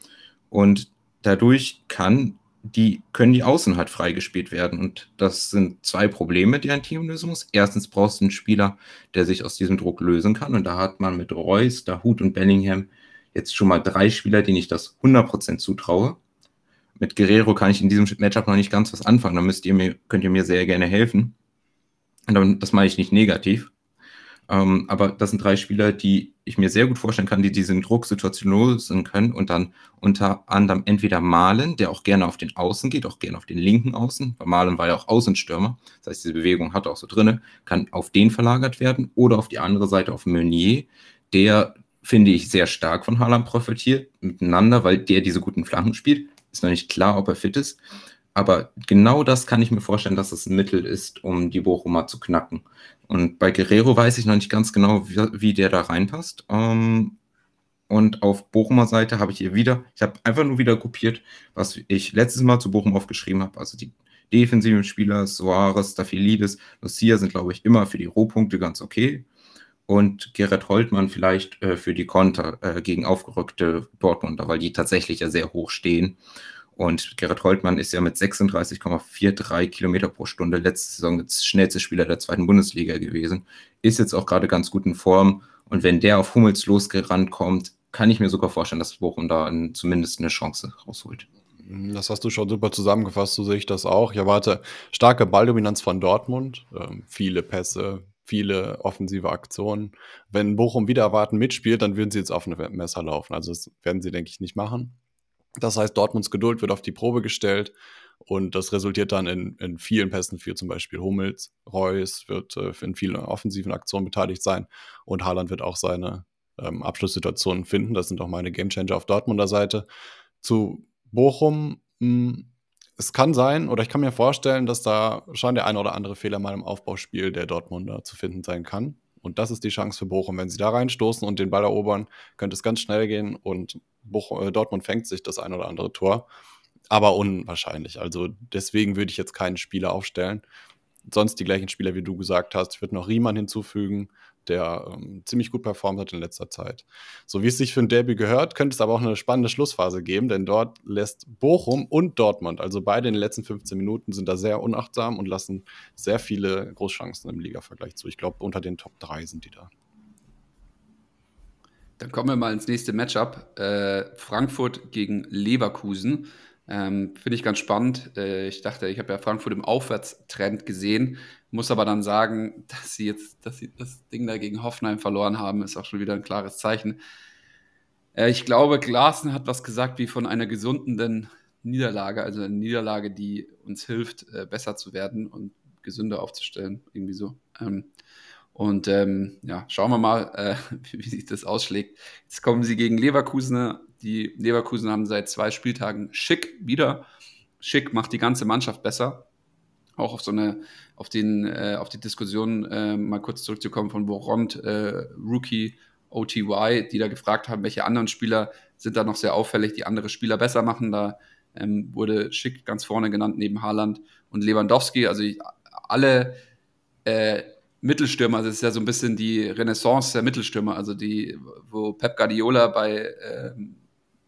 Und dadurch kann die, können die Außen halt freigespielt werden. Und das sind zwei Probleme, die ein Team lösen muss. Erstens brauchst du einen Spieler, der sich aus diesem Druck lösen kann. Und da hat man mit Reus, Dahut und Bellingham jetzt schon mal drei Spieler, denen ich das 100% zutraue. Mit Guerrero kann ich in diesem Matchup noch nicht ganz was anfangen. Da müsst ihr mir, könnt ihr mir sehr gerne helfen. Und das meine ich nicht negativ. Ähm, aber das sind drei Spieler, die ich mir sehr gut vorstellen kann, die diesen Drucksituation lösen können und dann unter anderem entweder Malen, der auch gerne auf den Außen geht, auch gerne auf den linken Außen, weil Malen war ja auch Außenstürmer, das heißt, diese Bewegung hat er auch so drinne, kann auf den verlagert werden oder auf die andere Seite auf Meunier, der finde ich, sehr stark von Haaland profitiert miteinander, weil der diese guten Flanken spielt. Ist noch nicht klar, ob er fit ist. Aber genau das kann ich mir vorstellen, dass es ein Mittel ist, um die Bochumer zu knacken. Und bei Guerrero weiß ich noch nicht ganz genau, wie, wie der da reinpasst. Ähm, und auf Bochumer Seite habe ich hier wieder, ich habe einfach nur wieder kopiert, was ich letztes Mal zu Bochum aufgeschrieben habe. Also die defensiven Spieler, Soares, Staffelidis, Lucia sind, glaube ich, immer für die Rohpunkte ganz okay und Gerrit Holtmann vielleicht äh, für die Konter äh, gegen aufgerückte Dortmunder, weil die tatsächlich ja sehr hoch stehen. Und Gerrit Holtmann ist ja mit 36,43 Kilometer pro Stunde letzte Saison der schnellste Spieler der zweiten Bundesliga gewesen. Ist jetzt auch gerade ganz gut in Form. Und wenn der auf Hummels losgerannt kommt, kann ich mir sogar vorstellen, dass Bochum da ein, zumindest eine Chance rausholt. Das hast du schon super zusammengefasst, so sehe ich das auch. Ich erwarte starke Balldominanz von Dortmund, ähm, viele Pässe, viele offensive Aktionen. Wenn Bochum wieder erwarten mitspielt, dann würden sie jetzt auf ein Messer laufen. Also das werden sie, denke ich, nicht machen. Das heißt, Dortmunds Geduld wird auf die Probe gestellt und das resultiert dann in, in vielen Pässen für zum Beispiel Hummels. Reus wird äh, in vielen offensiven Aktionen beteiligt sein und Haaland wird auch seine ähm, Abschlusssituationen finden. Das sind auch meine Gamechanger auf Dortmunder Seite. Zu Bochum, hm, es kann sein, oder ich kann mir vorstellen, dass da schon der eine oder andere Fehler mal im Aufbauspiel der Dortmunder zu finden sein kann. Und das ist die Chance für Bochum. Wenn sie da reinstoßen und den Ball erobern, könnte es ganz schnell gehen und Bochum, äh, Dortmund fängt sich das ein oder andere Tor. Aber unwahrscheinlich. Also deswegen würde ich jetzt keinen Spieler aufstellen. Sonst die gleichen Spieler, wie du gesagt hast. Ich würde noch Riemann hinzufügen der ähm, ziemlich gut performt hat in letzter Zeit. So wie es sich für ein Derby gehört, könnte es aber auch eine spannende Schlussphase geben, denn dort lässt Bochum und Dortmund, also beide in den letzten 15 Minuten, sind da sehr unachtsam und lassen sehr viele Großchancen im Liga-Vergleich zu. Ich glaube, unter den Top 3 sind die da. Dann kommen wir mal ins nächste Matchup. Äh, Frankfurt gegen Leverkusen. Ähm, Finde ich ganz spannend. Äh, ich dachte, ich habe ja Frankfurt im Aufwärtstrend gesehen, muss aber dann sagen, dass sie jetzt, dass sie das Ding da gegen Hoffenheim verloren haben, ist auch schon wieder ein klares Zeichen. Äh, ich glaube, Glaasen hat was gesagt wie von einer gesundenden Niederlage, also eine Niederlage, die uns hilft, äh, besser zu werden und gesünder aufzustellen, irgendwie so. Ähm, und ähm, ja, schauen wir mal, äh, wie, wie, sich das ausschlägt. Jetzt kommen sie gegen Leverkusen die Leverkusen haben seit zwei Spieltagen Schick wieder. Schick macht die ganze Mannschaft besser. Auch auf so eine, auf den, äh, auf die Diskussion äh, mal kurz zurückzukommen von Boront, äh, Rookie, OTY, die da gefragt haben, welche anderen Spieler sind da noch sehr auffällig, die andere Spieler besser machen. Da ähm, wurde Schick ganz vorne genannt, neben Haaland und Lewandowski. Also ich, alle äh, Mittelstürmer, also es ist ja so ein bisschen die Renaissance der Mittelstürmer, also die, wo Pep Guardiola bei ähm,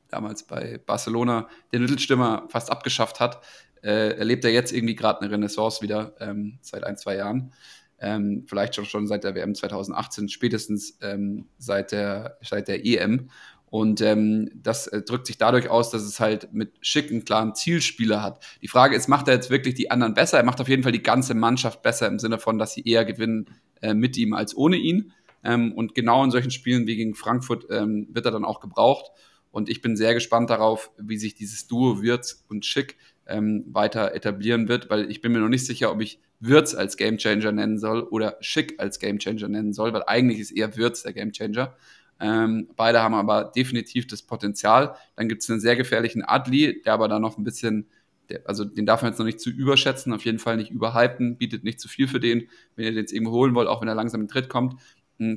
damals bei Barcelona den Mittelstürmer fast abgeschafft hat, äh, erlebt er jetzt irgendwie gerade eine Renaissance wieder ähm, seit ein, zwei Jahren. Ähm, vielleicht schon, schon seit der WM 2018, spätestens ähm, seit, der, seit der EM. Und ähm, das äh, drückt sich dadurch aus, dass es halt mit schicken, klaren Zielspieler hat. Die Frage ist, macht er jetzt wirklich die anderen besser? Er macht auf jeden Fall die ganze Mannschaft besser im Sinne von, dass sie eher gewinnen äh, mit ihm als ohne ihn. Ähm, und genau in solchen Spielen wie gegen Frankfurt ähm, wird er dann auch gebraucht. Und ich bin sehr gespannt darauf, wie sich dieses Duo Wirtz und Schick ähm, weiter etablieren wird, weil ich bin mir noch nicht sicher, ob ich Wirtz als Gamechanger nennen soll oder Schick als Gamechanger nennen soll, weil eigentlich ist eher Wirtz der Gamechanger. Ähm, beide haben aber definitiv das Potenzial. Dann gibt es einen sehr gefährlichen Adli, der aber da noch ein bisschen, der, also den darf man jetzt noch nicht zu überschätzen, auf jeden Fall nicht überhypen, bietet nicht zu viel für den, wenn ihr den jetzt irgendwo holen wollt, auch wenn er langsam in Tritt kommt.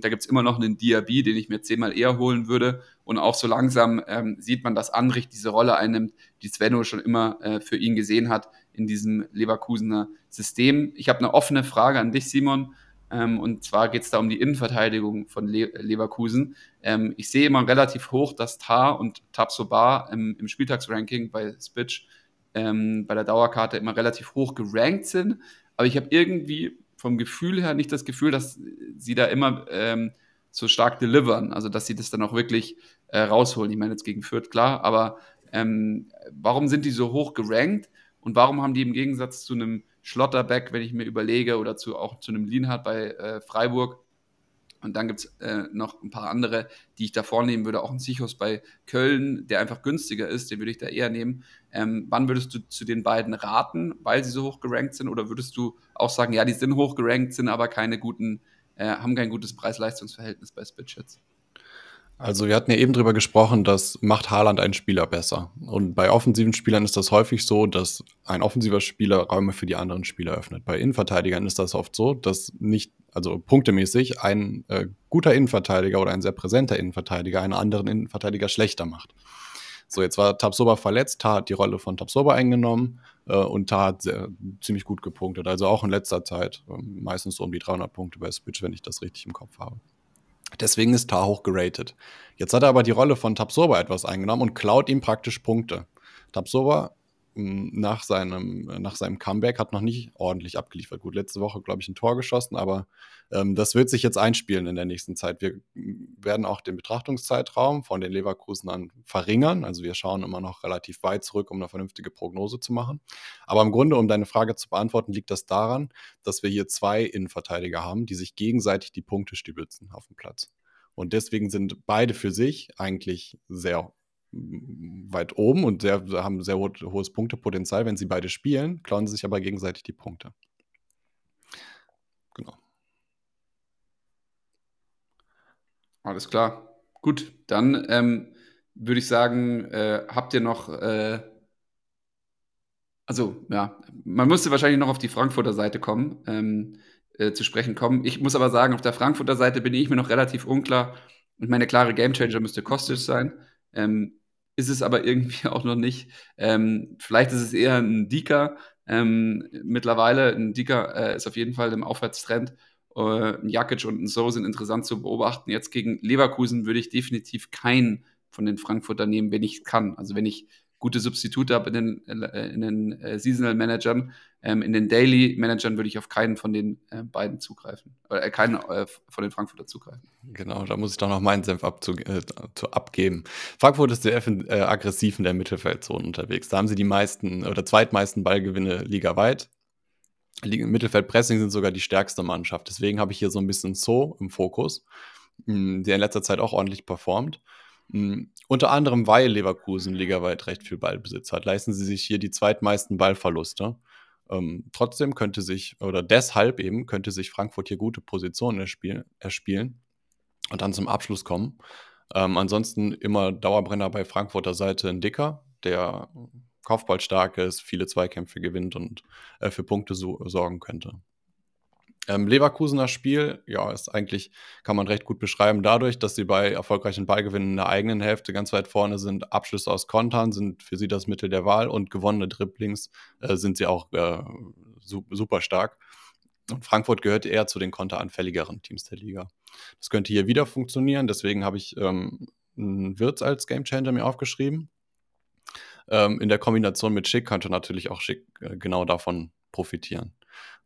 Da gibt es immer noch einen Diaby, den ich mir zehnmal eher holen würde. Und auch so langsam ähm, sieht man, dass Andrich diese Rolle einnimmt, die Svenno schon immer äh, für ihn gesehen hat in diesem Leverkusener System. Ich habe eine offene Frage an dich, Simon. Ähm, und zwar geht es da um die Innenverteidigung von Le Leverkusen. Ähm, ich sehe immer relativ hoch, dass Tar und Tabsoba im, im Spieltagsranking bei Spitch ähm, bei der Dauerkarte immer relativ hoch gerankt sind. Aber ich habe irgendwie vom Gefühl her nicht das Gefühl, dass sie da immer ähm, so stark delivern, also dass sie das dann auch wirklich äh, rausholen. Ich meine jetzt gegen Fürth, klar, aber ähm, warum sind die so hoch gerankt und warum haben die im Gegensatz zu einem Schlotterbeck, wenn ich mir überlege, oder zu, auch zu einem Lienhardt bei äh, Freiburg, und dann gibt es äh, noch ein paar andere, die ich da vornehmen würde. Auch ein Sichos bei Köln, der einfach günstiger ist, den würde ich da eher nehmen. Ähm, wann würdest du zu den beiden raten, weil sie so hoch gerankt sind? Oder würdest du auch sagen, ja, die sind hoch gerankt, sind aber keine guten, äh, haben kein gutes Preis-Leistungs-Verhältnis bei Spitchets? Also wir hatten ja eben drüber gesprochen, das macht Haaland einen Spieler besser. Und bei offensiven Spielern ist das häufig so, dass ein offensiver Spieler Räume für die anderen Spieler öffnet. Bei Innenverteidigern ist das oft so, dass nicht, also punktemäßig, ein äh, guter Innenverteidiger oder ein sehr präsenter Innenverteidiger einen anderen Innenverteidiger schlechter macht. So, jetzt war Tabsoba verletzt, Ta hat die Rolle von Tabsoba eingenommen äh, und Ta hat sehr, ziemlich gut gepunktet. Also auch in letzter Zeit, äh, meistens so um die 300 Punkte bei Switch, wenn ich das richtig im Kopf habe. Deswegen ist Tar hoch geratet. Jetzt hat er aber die Rolle von Tabsoba etwas eingenommen und klaut ihm praktisch Punkte. Tabsoba nach seinem, nach seinem Comeback hat noch nicht ordentlich abgeliefert. Gut, letzte Woche, glaube ich, ein Tor geschossen, aber ähm, das wird sich jetzt einspielen in der nächsten Zeit. Wir werden auch den Betrachtungszeitraum von den Leverkusenern verringern. Also wir schauen immer noch relativ weit zurück, um eine vernünftige Prognose zu machen. Aber im Grunde, um deine Frage zu beantworten, liegt das daran, dass wir hier zwei Innenverteidiger haben, die sich gegenseitig die Punkte stibelzen auf dem Platz. Und deswegen sind beide für sich eigentlich sehr weit oben und sehr, haben sehr ho hohes Punktepotenzial. Wenn sie beide spielen, klauen sie sich aber gegenseitig die Punkte. Genau. Alles klar. Gut, dann ähm, würde ich sagen, äh, habt ihr noch, äh, also ja, man müsste wahrscheinlich noch auf die Frankfurter Seite kommen, ähm, äh, zu sprechen kommen. Ich muss aber sagen, auf der Frankfurter Seite bin ich mir noch relativ unklar. Und meine klare Gamechanger müsste Kostic sein. Ähm, ist es aber irgendwie auch noch nicht. Ähm, vielleicht ist es eher ein Dicker. Ähm, mittlerweile, ein Dicker äh, ist auf jeden Fall im Aufwärtstrend. Äh, ein Jakic und ein So sind interessant zu beobachten. Jetzt gegen Leverkusen würde ich definitiv keinen von den Frankfurter nehmen, wenn ich kann. Also wenn ich gute Substitute habe in den, äh, in den äh, Seasonal Managern. Ähm, in den Daily Managern würde ich auf keinen von den äh, beiden zugreifen. Oder äh, keinen äh, von den Frankfurter zugreifen. Genau, da muss ich doch noch meinen Senf abzu, äh, zu abgeben. Frankfurt ist sehr aggressiv in der Mittelfeldzone unterwegs. Da haben sie die meisten oder zweitmeisten Ballgewinne ligaweit. Mittelfeldpressing sind sogar die stärkste Mannschaft. Deswegen habe ich hier so ein bisschen So im Fokus, hm, der in letzter Zeit auch ordentlich performt. Mhm. Unter anderem, weil Leverkusen ligaweit recht viel Ballbesitz hat, leisten sie sich hier die zweitmeisten Ballverluste. Ähm, trotzdem könnte sich, oder deshalb eben, könnte sich Frankfurt hier gute Positionen erspielen, erspielen und dann zum Abschluss kommen. Ähm, ansonsten immer Dauerbrenner bei Frankfurter Seite ein Dicker, der Kopfballstark ist, viele Zweikämpfe gewinnt und äh, für Punkte so, sorgen könnte. Ähm, Leverkusener Spiel, ja, ist eigentlich, kann man recht gut beschreiben, dadurch, dass sie bei erfolgreichen Ballgewinnen in der eigenen Hälfte ganz weit vorne sind. Abschlüsse aus Kontern sind für sie das Mittel der Wahl und gewonnene Dribblings äh, sind sie auch äh, su super stark. Und Frankfurt gehört eher zu den konteranfälligeren Teams der Liga. Das könnte hier wieder funktionieren, deswegen habe ich ähm, Wirtz als Gamechanger mir aufgeschrieben. Ähm, in der Kombination mit Schick könnte natürlich auch Schick äh, genau davon profitieren.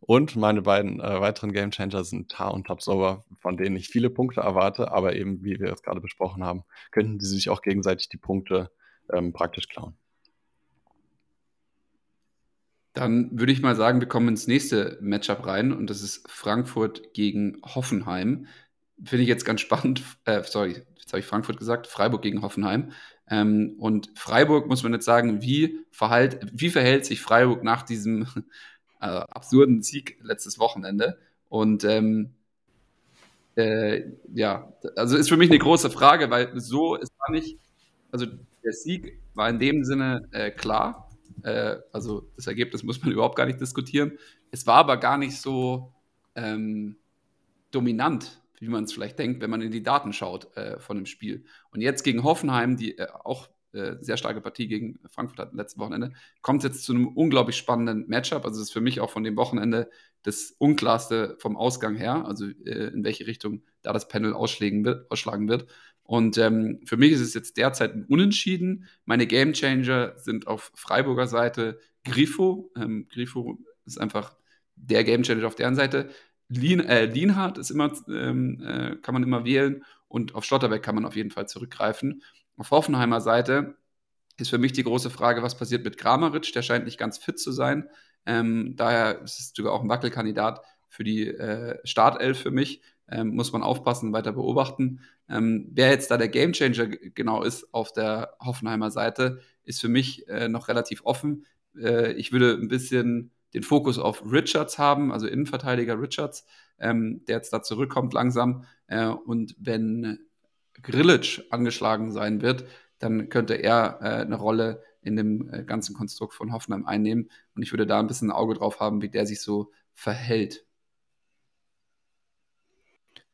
Und meine beiden äh, weiteren Gamechanger sind Tar und Topsover, von denen ich viele Punkte erwarte, aber eben, wie wir es gerade besprochen haben, könnten sie sich auch gegenseitig die Punkte ähm, praktisch klauen. Dann würde ich mal sagen, wir kommen ins nächste Matchup rein und das ist Frankfurt gegen Hoffenheim. Finde ich jetzt ganz spannend. Äh, sorry, jetzt habe ich Frankfurt gesagt. Freiburg gegen Hoffenheim. Ähm, und Freiburg muss man jetzt sagen, wie, verhalt, wie verhält sich Freiburg nach diesem äh, absurden Sieg letztes Wochenende. Und ähm, äh, ja, also ist für mich eine große Frage, weil so ist war nicht, also der Sieg war in dem Sinne äh, klar. Äh, also das Ergebnis muss man überhaupt gar nicht diskutieren. Es war aber gar nicht so ähm, dominant, wie man es vielleicht denkt, wenn man in die Daten schaut äh, von dem Spiel. Und jetzt gegen Hoffenheim, die äh, auch äh, sehr starke Partie gegen Frankfurt hatten letzten Wochenende, kommt es jetzt zu einem unglaublich spannenden Matchup. Also das ist für mich auch von dem Wochenende das unklarste vom Ausgang her, also äh, in welche Richtung da das Panel ausschlagen wird. Ausschlagen wird. Und ähm, für mich ist es jetzt derzeit ein Unentschieden. Meine Gamechanger sind auf Freiburger Seite Grifo. Ähm, Grifo ist einfach der Gamechanger auf deren Seite. Lien, äh, Lienhardt ist immer, ähm, äh, kann man immer wählen und auf Schlotterbeck kann man auf jeden Fall zurückgreifen. Auf Hoffenheimer Seite ist für mich die große Frage, was passiert mit Grameritsch? Der scheint nicht ganz fit zu sein. Ähm, daher ist es sogar auch ein Wackelkandidat für die äh, Startelf für mich. Ähm, muss man aufpassen, weiter beobachten. Ähm, wer jetzt da der Gamechanger genau ist auf der Hoffenheimer Seite, ist für mich äh, noch relativ offen. Äh, ich würde ein bisschen den Fokus auf Richards haben, also Innenverteidiger Richards, ähm, der jetzt da zurückkommt langsam. Äh, und wenn Grillitsch angeschlagen sein wird, dann könnte er äh, eine Rolle in dem äh, ganzen Konstrukt von Hoffenheim einnehmen. Und ich würde da ein bisschen ein Auge drauf haben, wie der sich so verhält.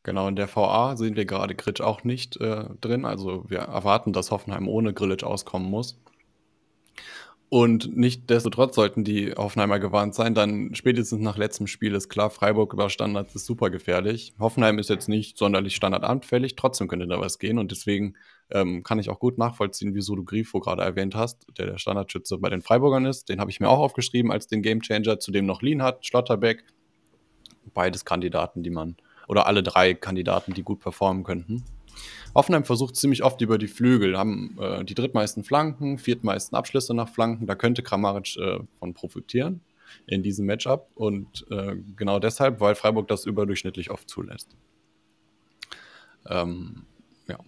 Genau, in der VA sehen wir gerade Gritsch auch nicht äh, drin. Also wir erwarten, dass Hoffenheim ohne Grillitsch auskommen muss. Und nichtsdestotrotz sollten die Hoffenheimer gewarnt sein, dann spätestens nach letztem Spiel ist klar, Freiburg über Standards ist super gefährlich. Hoffenheim ist jetzt nicht sonderlich standardanfällig, trotzdem könnte da was gehen und deswegen Ähm, kann ich auch gut nachvollziehen, wieso du Grifo gerade erwähnt hast, der der Standardschütze bei den Freiburgern ist. Den habe ich mir auch aufgeschrieben als den Gamechanger, zudem noch Lean hat, Schlotterbeck. Beides Kandidaten, die man, oder alle drei Kandidaten, die gut performen könnten. Hoffenheim versucht ziemlich oft über die Flügel, haben äh, die drittmeisten Flanken, viertmeisten Abschlüsse nach Flanken. Da könnte Kramaric äh, von profitieren in diesem Matchup. Und äh, genau deshalb, weil Freiburg das überdurchschnittlich oft zulässt. Ähm, ja.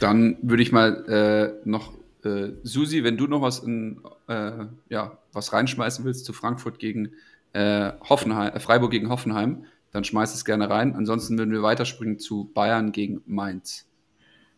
Dann würde ich mal äh, noch, äh, Susi, wenn du noch was in, äh, ja, was reinschmeißen willst zu Frankfurt gegen Hoffenheim, Freiburg gegen Hoffenheim, dann schmeiß es gerne rein. Ansonsten würden wir weiterspringen zu Bayern gegen Mainz.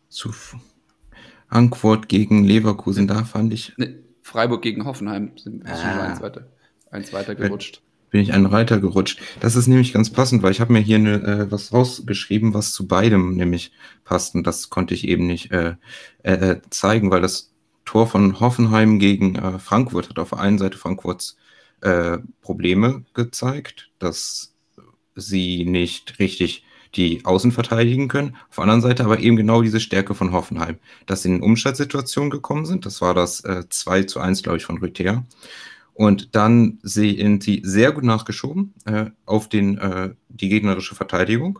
Zu Frankfurt gegen Leverkusen, da fand ich. Ne, Freiburg gegen Hoffenheim sind ah. eins weiter, eins weiter gerutscht bin ich einen Reiter gerutscht. Das ist nämlich ganz passend, weil ich habe mir hier ne, äh, was rausgeschrieben, was zu beidem nämlich passt. Und das konnte ich eben nicht äh, äh, äh, zeigen, weil das Tor von Hoffenheim gegen äh, Frankfurt hat auf der einen Seite Frankfurts äh, Probleme gezeigt, dass sie nicht richtig die Außen verteidigen können. Auf der anderen Seite aber eben genau diese Stärke von Hoffenheim, dass sie in Umschaltsituationen gekommen sind. Das war das äh, 2 zu 1, glaube ich, von Rüther. Und dann sind sie sehr gut nachgeschoben äh, auf den, äh, die gegnerische Verteidigung.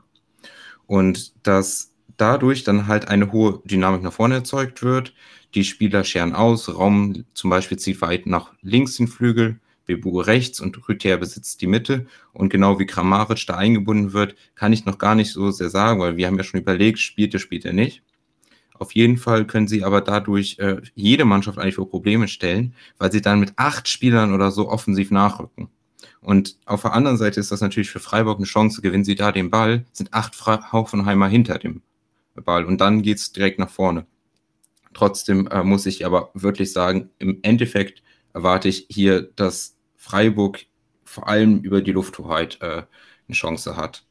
Und dass dadurch dann halt eine hohe Dynamik nach vorne erzeugt wird. Die Spieler scheren aus, Raum zum Beispiel zieht weit nach links den Flügel, Bebu rechts und Rüther besitzt die Mitte. Und genau wie Kramaric da eingebunden wird, kann ich noch gar nicht so sehr sagen, weil wir haben ja schon überlegt, spielt er, spielt er nicht. Auf jeden Fall können sie aber dadurch äh, jede Mannschaft eigentlich vor Probleme stellen, weil sie dann mit acht Spielern oder so offensiv nachrücken. Und auf der anderen Seite ist das natürlich für Freiburg eine Chance, gewinnen sie da den Ball, sind acht Hoffenheimer hinter dem Ball und dann geht es direkt nach vorne. Trotzdem äh, muss ich aber wirklich sagen, im Endeffekt erwarte ich hier, dass Freiburg vor allem über die Lufthoheit äh, eine Chance hat.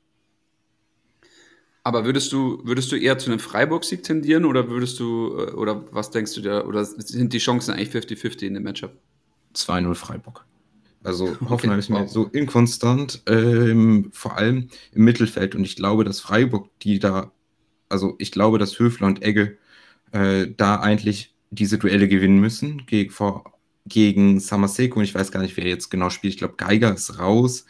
Aber würdest du, würdest du eher zu einem Freiburg-Sieg tendieren oder würdest du, äh, oder was denkst du da, oder sind die Chancen eigentlich 50-50 in dem Matchup? 2-0 Freiburg. Also okay. Hoffenheim ist mir wow. so inkonstant, ähm, vor allem im Mittelfeld. Und ich glaube, dass Freiburg, die da, also ich glaube, dass Höfler und Egge äh, da eigentlich diese Duelle gewinnen müssen gegen, vor, gegen Samaseko. Und ich weiß gar nicht, wer jetzt genau spielt. Ich glaube, Geiger ist raus.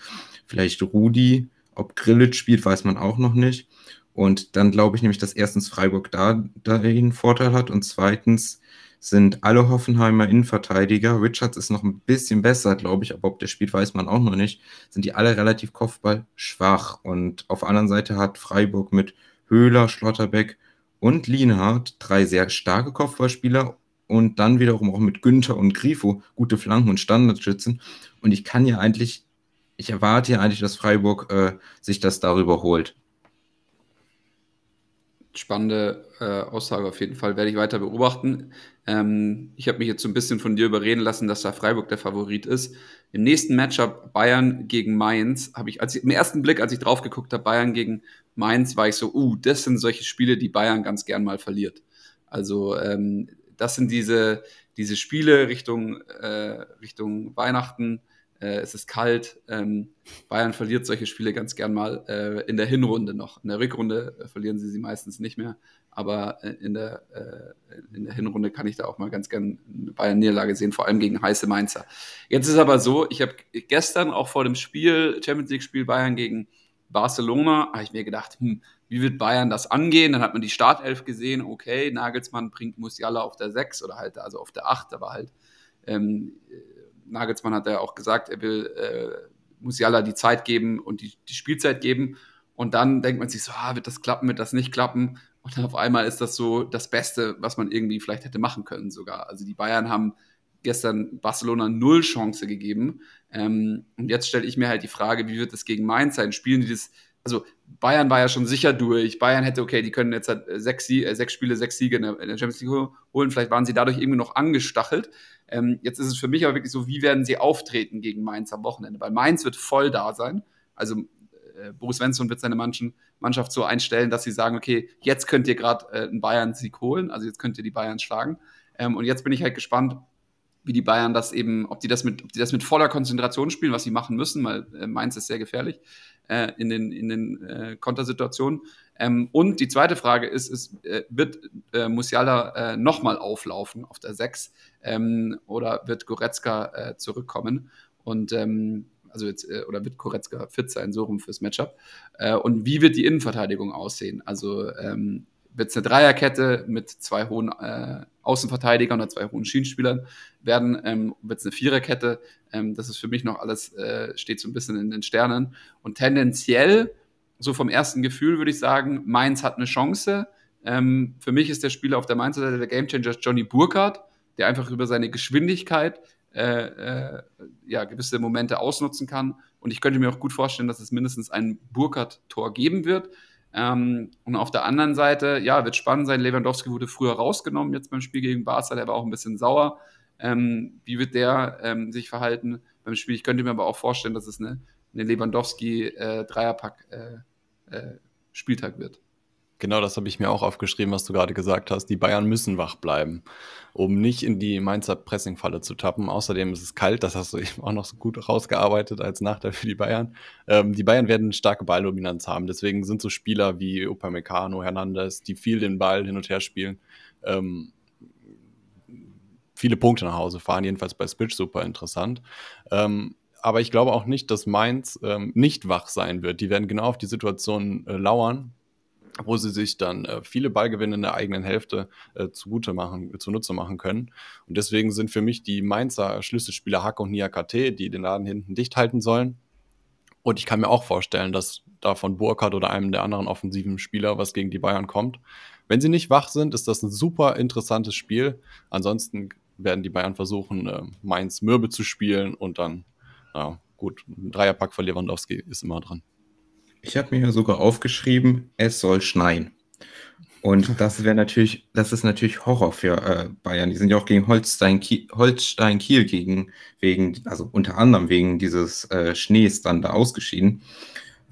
Vielleicht Rudi. Ob Grillic spielt, weiß man auch noch nicht. Und dann glaube ich nämlich, dass erstens Freiburg da, da einen Vorteil hat und zweitens sind alle Hoffenheimer Innenverteidiger, Richards ist noch ein bisschen besser, glaube ich, aber ob der spielt, weiß man auch noch nicht, sind die alle relativ kopfballschwach. Und auf der anderen Seite hat Freiburg mit Höhler, Schlotterbeck und Lienhardt drei sehr starke Kopfballspieler und dann wiederum auch mit Günther und Grifo gute Flanken und Standardschützen. Und ich kann ja eigentlich, ich erwarte ja eigentlich, dass Freiburg äh, sich das darüber holt spannende äh, Aussage auf jeden Fall. Werde ich weiter beobachten. Ähm, ich habe mich jetzt so ein bisschen von dir überreden lassen, dass da Freiburg der Favorit ist. Im nächsten Matchup Bayern gegen Mainz habe ich, als ich im ersten Blick, als ich drauf geguckt habe, Bayern gegen Mainz, war ich so, uh, das sind solche Spiele, die Bayern ganz gern mal verliert. Also ähm, das sind diese, diese Spiele Richtung, äh, Richtung Weihnachten, äh, es ist kalt. Ähm, Bayern verliert solche Spiele ganz gern mal äh, in der Hinrunde noch. In der Rückrunde äh, verlieren sie sie meistens nicht mehr. Aber äh, in, der, äh, in der Hinrunde kann ich da auch mal ganz gern eine Bayern-Niederlage sehen, vor allem gegen heiße Mainzer. Jetzt ist aber so, ich habe gestern auch vor dem Spiel, Champions League-Spiel Bayern gegen Barcelona, habe ich mir gedacht, hm, wie wird Bayern das angehen? Dann hat man die Startelf gesehen, okay, Nagelsmann bringt Musiala auf der 6 oder halt also auf der 8, aber halt ähm, Nagelsmann hat ja auch gesagt, er will äh, Musiala die Zeit geben und die, die Spielzeit geben. Und dann denkt man sich so, ah, wird das klappen, wird das nicht klappen? Und auf einmal ist das so das Beste, was man irgendwie vielleicht hätte machen können sogar. Also die Bayern haben gestern Barcelona null Chance gegeben. Ähm, und jetzt stelle ich mir halt die Frage, wie wird es gegen Mainz sein? Spielen die das, also Bayern war ja schon sicher durch. Bayern hätte, okay, die können jetzt halt sechs, äh, sechs Spiele, sechs Siege in der, in der Champions League holen. Vielleicht waren sie dadurch irgendwie noch angestachelt. Ähm, jetzt ist es für mich aber wirklich so, wie werden sie auftreten gegen Mainz am Wochenende? Weil Mainz wird voll da sein. Also äh, Boris Svensson wird seine Mannschaft so einstellen, dass sie sagen, okay, jetzt könnt ihr gerade äh, einen Bayern-Sieg holen, also jetzt könnt ihr die Bayern schlagen. Ähm, und jetzt bin ich halt gespannt, wie die Bayern das eben, ob die das mit, ob die das mit voller Konzentration spielen, was sie machen müssen, weil äh, Mainz ist sehr gefährlich äh, in den, in den äh, Kontersituationen. Ähm, und die zweite Frage ist, ist äh, wird äh, Musiala äh, nochmal auflaufen auf der 6 ähm, oder wird Goretzka äh, zurückkommen? Und ähm, also jetzt, äh, oder wird Goretzka fit sein, so rum fürs Matchup? Äh, und wie wird die Innenverteidigung aussehen? Also ähm, wird es eine Dreierkette mit zwei hohen äh, Außenverteidigern oder zwei hohen Schienenspielern werden, ähm, wird es eine Viererkette. Ähm, das ist für mich noch alles, äh, steht so ein bisschen in den Sternen. Und tendenziell, so vom ersten Gefühl, würde ich sagen, Mainz hat eine Chance. Ähm, für mich ist der Spieler auf der Mainzer Seite der Gamechanger Johnny Burkhardt, der einfach über seine Geschwindigkeit äh, äh, ja, gewisse Momente ausnutzen kann. Und ich könnte mir auch gut vorstellen, dass es mindestens ein Burkhardt-Tor geben wird. Ähm, und auf der anderen Seite, ja, wird spannend sein. Lewandowski wurde früher rausgenommen jetzt beim Spiel gegen Barca, der war auch ein bisschen sauer. Ähm, wie wird der ähm, sich verhalten beim Spiel? Ich könnte mir aber auch vorstellen, dass es eine, eine Lewandowski-Dreierpack-Spieltag äh, äh, wird. Genau, das habe ich mir auch aufgeschrieben, was du gerade gesagt hast. Die Bayern müssen wach bleiben, um nicht in die Mainzer Pressing-Falle zu tappen. Außerdem ist es kalt, das hast du eben auch noch so gut rausgearbeitet als Nachteil für die Bayern. Ähm, die Bayern werden starke Balldominanz haben, deswegen sind so Spieler wie Upamecano, Hernandez, die viel den Ball hin und her spielen, ähm, viele Punkte nach Hause fahren, jedenfalls bei Spitch super interessant. Ähm, aber ich glaube auch nicht, dass Mainz ähm, nicht wach sein wird. Die werden genau auf die Situation äh, lauern wo sie sich dann äh, viele Ballgewinne in der eigenen Hälfte äh, zugute machen, zunutze machen können. Und deswegen sind für mich die Mainzer Schlüsselspieler Hack und Niakate, die den Laden hinten dicht halten sollen. Und ich kann mir auch vorstellen, dass da von Burkhardt oder einem der anderen offensiven Spieler was gegen die Bayern kommt. Wenn sie nicht wach sind, ist das ein super interessantes Spiel. Ansonsten werden die Bayern versuchen, äh, Mainz mürbe zu spielen und dann, ja, gut, ein Dreierpack von Lewandowski ist immer drin. Ich habe mir hier sogar aufgeschrieben, es soll schneien. Und das wäre natürlich, das ist natürlich Horror für äh, Bayern. Die sind ja auch gegen Holstein Kiel, Holstein Kiel gegen, wegen, also unter anderem wegen dieses äh, Schnees dann da ausgeschieden.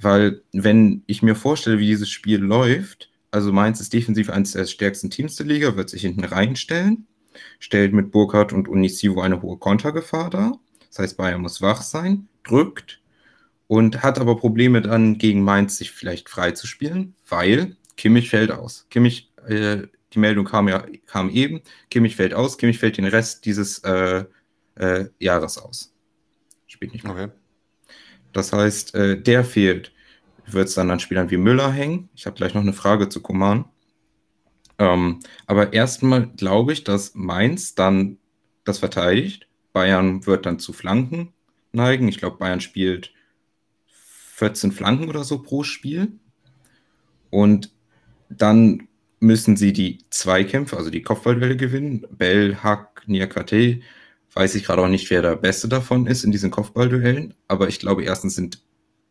Weil, wenn ich mir vorstelle, wie dieses Spiel läuft, also Mainz ist defensiv eines der stärksten Teams der Liga, wird sich hinten reinstellen, stellt mit Burkhardt und Unisivo eine hohe Kontergefahr dar. Das heißt, Bayern muss wach sein, drückt, und hat aber Probleme dann gegen Mainz sich vielleicht frei zu spielen, weil Kimmich fällt aus. Kimmich, äh, die Meldung kam ja kam eben, Kimmich fällt aus, Kimmich fällt den Rest dieses äh, äh, Jahres aus. Spielt nicht mehr. Okay. Das heißt, äh, der fehlt. Wird es dann an Spielern wie Müller hängen? Ich habe gleich noch eine Frage zu Koman. Ähm, aber erstmal glaube ich, dass Mainz dann das verteidigt. Bayern wird dann zu Flanken neigen. Ich glaube, Bayern spielt 14 Flanken oder so pro Spiel. Und dann müssen sie die Zweikämpfe, also die Kopfballduelle gewinnen. Bell, Hack, Niakate, weiß ich gerade auch nicht, wer der Beste davon ist in diesen Kopfballduellen. Aber ich glaube, erstens sind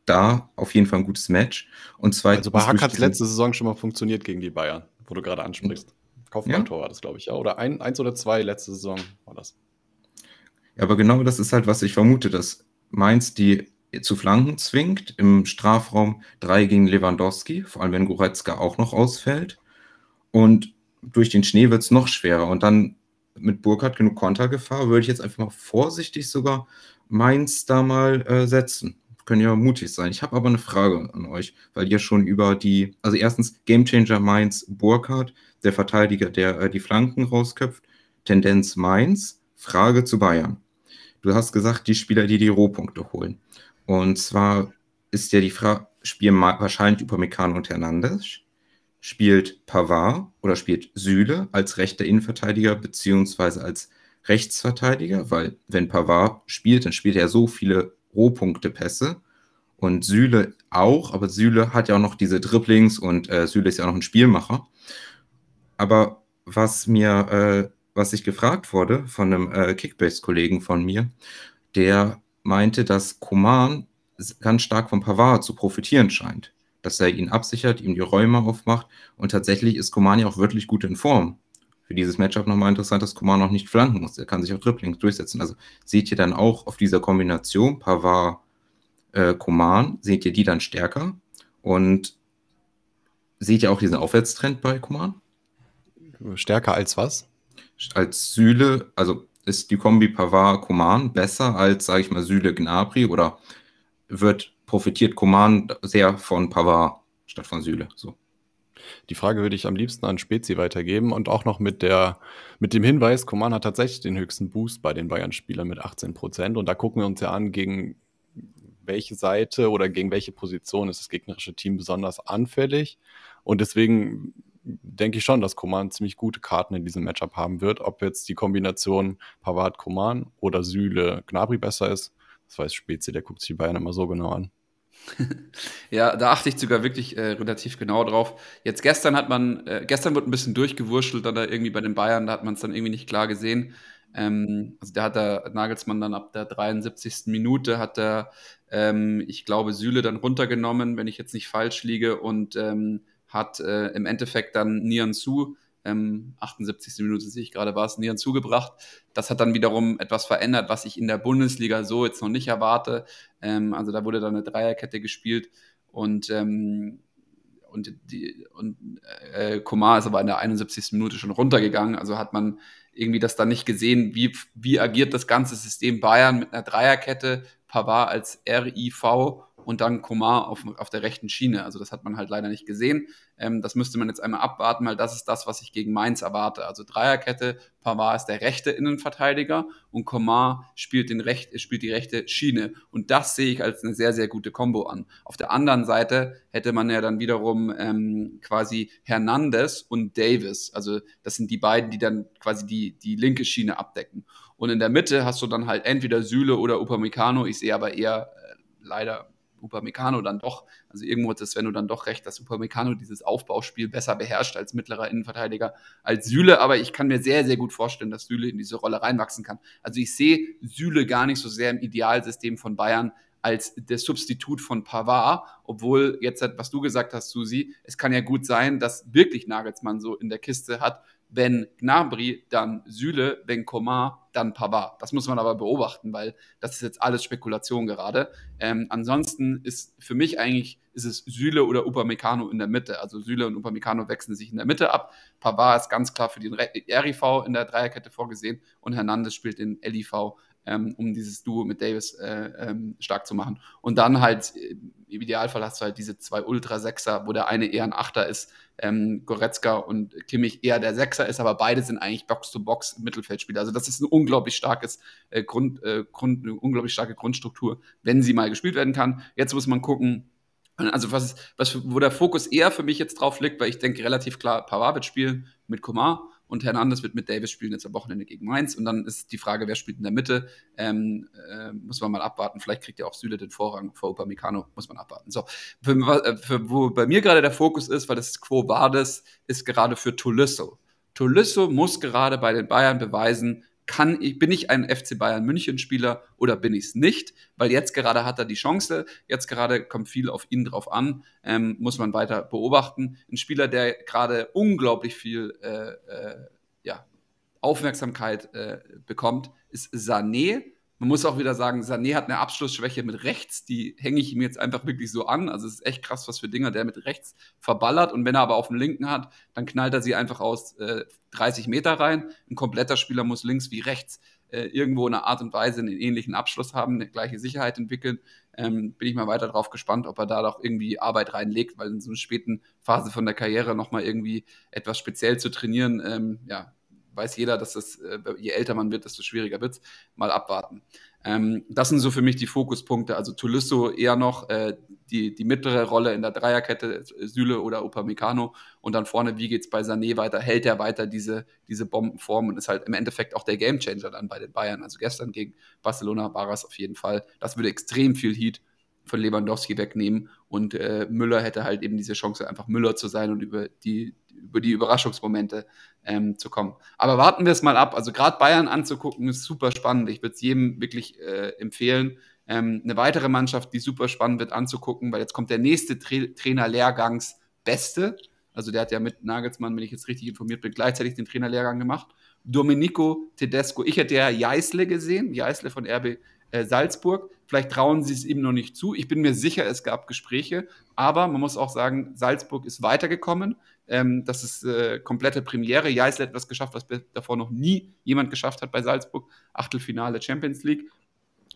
da auf jeden Fall ein gutes Match. Und zweitens. Also bei Hack hat es letzte Saison schon mal funktioniert gegen die Bayern, wo du gerade ansprichst. Kopfballtor ja? war das, glaube ich, ja. Oder ein, eins oder zwei letzte Saison war das. Ja, aber genau das ist halt, was ich vermute, dass Mainz die zu Flanken zwingt. Im Strafraum 3 gegen Lewandowski, vor allem wenn Goretzka auch noch ausfällt. Und durch den Schnee wird es noch schwerer. Und dann mit Burkhardt genug Kontergefahr, würde ich jetzt einfach mal vorsichtig sogar Mainz da mal äh, setzen. Können ja mutig sein. Ich habe aber eine Frage an euch, weil ihr schon über die, also erstens Gamechanger Mainz Burkhardt, der Verteidiger, der äh, die Flanken rausköpft, Tendenz Mainz, Frage zu Bayern. Du hast gesagt, die Spieler, die die Rohpunkte holen. Und zwar ist ja die Frage, spielen wahrscheinlich Upamecano und Hernandez, spielt Pavard oder spielt Süle als rechter Innenverteidiger beziehungsweise als Rechtsverteidiger, weil wenn Pavard spielt, dann spielt er so viele Rohpunkte-Pässe und Süle auch, aber Süle hat ja auch noch diese Dribblings und äh, Süle ist ja auch noch ein Spielmacher. Aber was mir, äh, was ich gefragt wurde von einem äh, Kickbase-Kollegen von mir, der meinte, dass Koman ganz stark von Pavard zu profitieren scheint. Dass er ihn absichert, ihm die Räume aufmacht. Und tatsächlich ist Koman ja auch wirklich gut in Form. Für dieses Matchup nochmal interessant, dass Koman noch nicht flanken muss. Er kann sich auch Dribblings durchsetzen. Also seht ihr dann auch auf dieser Kombination Pavard, äh, Koman, seht ihr die dann stärker? Und seht ihr auch diesen Aufwärtstrend bei Koman? Stärker als was? Als Sühle, also ist die Kombi Pavard-Koman besser als, sage ich mal, Süle-Gnabry oder wird profitiert Koman sehr von Pavard statt von Süle? So. Die Frage würde ich am liebsten an Spezi weitergeben und auch noch mit, der, mit dem Hinweis, Koman hat tatsächlich den höchsten Boost bei den Bayern-Spielern mit 18 Prozent. Und da gucken wir uns ja an, gegen welche Seite oder gegen welche Position ist das gegnerische Team besonders anfällig. Und deswegen denke ich schon, dass Koman ziemlich gute Karten in diesem Matchup haben wird. Ob jetzt die Kombination Pavard-Koman oder Süle-Gnabry besser ist, das weiß Spezi, der guckt sich die Bayern immer so genau an. ja, da achte ich sogar wirklich äh, relativ genau drauf. Jetzt gestern hat man, äh, gestern wurde ein bisschen durchgewurschtelt, dann da irgendwie bei den Bayern, da hat man es dann irgendwie nicht klar gesehen. Ähm, also der hat der Nagelsmann dann ab der 73. Minute hat er, ähm, ich glaube, Süle dann runtergenommen, wenn ich jetzt nicht falsch liege, und ähm, hat äh, im Endeffekt dann Nian Su ähm, 78. Minute sehe ich gerade, war es Nieren zugebracht. Das hat dann wiederum etwas verändert, was ich in der Bundesliga so jetzt noch nicht erwarte. Ähm, also da wurde dann eine Dreierkette gespielt und ähm, und, die, und äh, Komar ist aber in der 71. Minute schon runtergegangen. Also hat man irgendwie das dann nicht gesehen, wie, wie agiert das ganze System Bayern mit einer Dreierkette, Pavard als RIV und dann Komar auf, auf der rechten Schiene. Also das hat man halt leider nicht gesehen. Ähm, das müsste man jetzt einmal abwarten, weil das ist das, was ich gegen Mainz erwarte. Also Dreierkette, Pavard ist der rechte Innenverteidiger und Komar spielt, den Recht, spielt die rechte Schiene. Und das sehe ich als eine sehr, sehr gute Kombo an. Auf der anderen Seite hätte man ja dann wiederum ähm, quasi Hernandez und Davis. Also das sind die beiden, die dann quasi die, die linke Schiene abdecken. Und in der Mitte hast du dann halt entweder Süle oder Upamecano. Ich sehe aber eher äh, leider Upamecano dann doch, also irgendwo hat Sven dann doch recht, dass Upamecano dieses Aufbauspiel besser beherrscht als mittlerer Innenverteidiger als Süle, aber ich kann mir sehr, sehr gut vorstellen, dass Süle in diese Rolle reinwachsen kann. Also ich sehe Süle gar nicht so sehr im Idealsystem von Bayern als der Substitut von Pavard, obwohl jetzt, was du gesagt hast, Susi, es kann ja gut sein, dass wirklich Nagelsmann so in der Kiste hat, wenn Gnabry, dann Süle, wenn Coman, dann Pavard. Das muss man aber beobachten, weil das ist jetzt alles Spekulation gerade. Ähm, ansonsten ist für mich eigentlich ist es Süle oder Upamecano in der Mitte. Also Süle und Upamecano wechseln sich in der Mitte ab. Pavard ist ganz klar für den RIV in der Dreierkette vorgesehen und Hernandez spielt den LIV ähm, um dieses Duo mit Davis äh, ähm, stark zu machen. Und dann halt, äh, im Idealfall hast du halt diese zwei Ultra-Sechser, wo der eine eher ein Achter ist, ähm, Goretzka und Kimmich eher der Sechser ist, aber beide sind eigentlich Box-to-Box Mittelfeldspieler. Also das ist ein unglaublich starkes äh, Grund, äh, Grund, eine unglaublich starke Grundstruktur, wenn sie mal gespielt werden kann. Jetzt muss man gucken, also was, was wo der Fokus eher für mich jetzt drauf liegt, weil ich denke relativ klar, Pavard wird spielen mit Komar und Hernandez wird mit Davis spielen jetzt am Wochenende gegen Mainz. Und dann ist die Frage, wer spielt in der Mitte. Ähm, äh, muss man mal abwarten. Vielleicht kriegt ja auch Süle den Vorrang vor Upamecano. Muss man abwarten. So, für, äh, für, wo bei mir gerade der Fokus ist, weil das Quo Vadis ist gerade für Tolisso. Tolisso muss gerade bei den Bayern beweisen, kann ich, bin ich ein FC Bayern München Spieler oder bin ich es nicht? Weil jetzt gerade hat er die Chance, jetzt gerade kommt viel auf ihn drauf an, ähm, muss man weiter beobachten. Ein Spieler, der gerade unglaublich viel äh, äh, ja, Aufmerksamkeit äh, bekommt, ist Sané. Man muss auch wieder sagen, Sané hat eine Abschlussschwäche mit rechts, die hänge ich ihm jetzt einfach wirklich so an. Also es ist echt krass, was für Dinger der mit rechts verballert. Und wenn er aber auf dem linken hat, dann knallt er sie einfach aus äh, 30 Meter rein. Ein kompletter Spieler muss links wie rechts äh, irgendwo in einer Art und Weise einen ähnlichen Abschluss haben, eine gleiche Sicherheit entwickeln. Ähm, bin ich mal weiter drauf gespannt, ob er da doch irgendwie Arbeit reinlegt, weil in so einer späten Phase von der Karriere nochmal irgendwie etwas speziell zu trainieren, ähm, ja, weiß jeder, dass das, äh, je älter man wird, desto schwieriger wird Mal abwarten. Ähm, das sind so für mich die Fokuspunkte. Also Tulisso eher noch äh, die, die mittlere Rolle in der Dreierkette, Süle oder Upamecano. Und dann vorne, wie geht es bei Sané weiter? Hält er weiter diese, diese Bombenform und ist halt im Endeffekt auch der Gamechanger dann bei den Bayern. Also gestern gegen Barcelona war es auf jeden Fall. Das würde extrem viel Heat von Lewandowski wegnehmen und äh, Müller hätte halt eben diese Chance, einfach Müller zu sein und über die, über die Überraschungsmomente ähm, zu kommen. Aber warten wir es mal ab. Also gerade Bayern anzugucken, ist super spannend. Ich würde es jedem wirklich äh, empfehlen. Ähm, eine weitere Mannschaft, die super spannend wird anzugucken, weil jetzt kommt der nächste Tra Trainerlehrgangs Beste. Also der hat ja mit Nagelsmann, wenn ich jetzt richtig informiert bin, gleichzeitig den Trainerlehrgang gemacht. Domenico Tedesco. Ich hätte ja Jeißle gesehen, Jeißle von RB äh, Salzburg. Vielleicht trauen sie es ihm noch nicht zu. Ich bin mir sicher, es gab Gespräche, aber man muss auch sagen, Salzburg ist weitergekommen. Ähm, das ist äh, komplette Premiere. Jeißle hat etwas geschafft, was davor noch nie jemand geschafft hat bei Salzburg. Achtelfinale Champions League.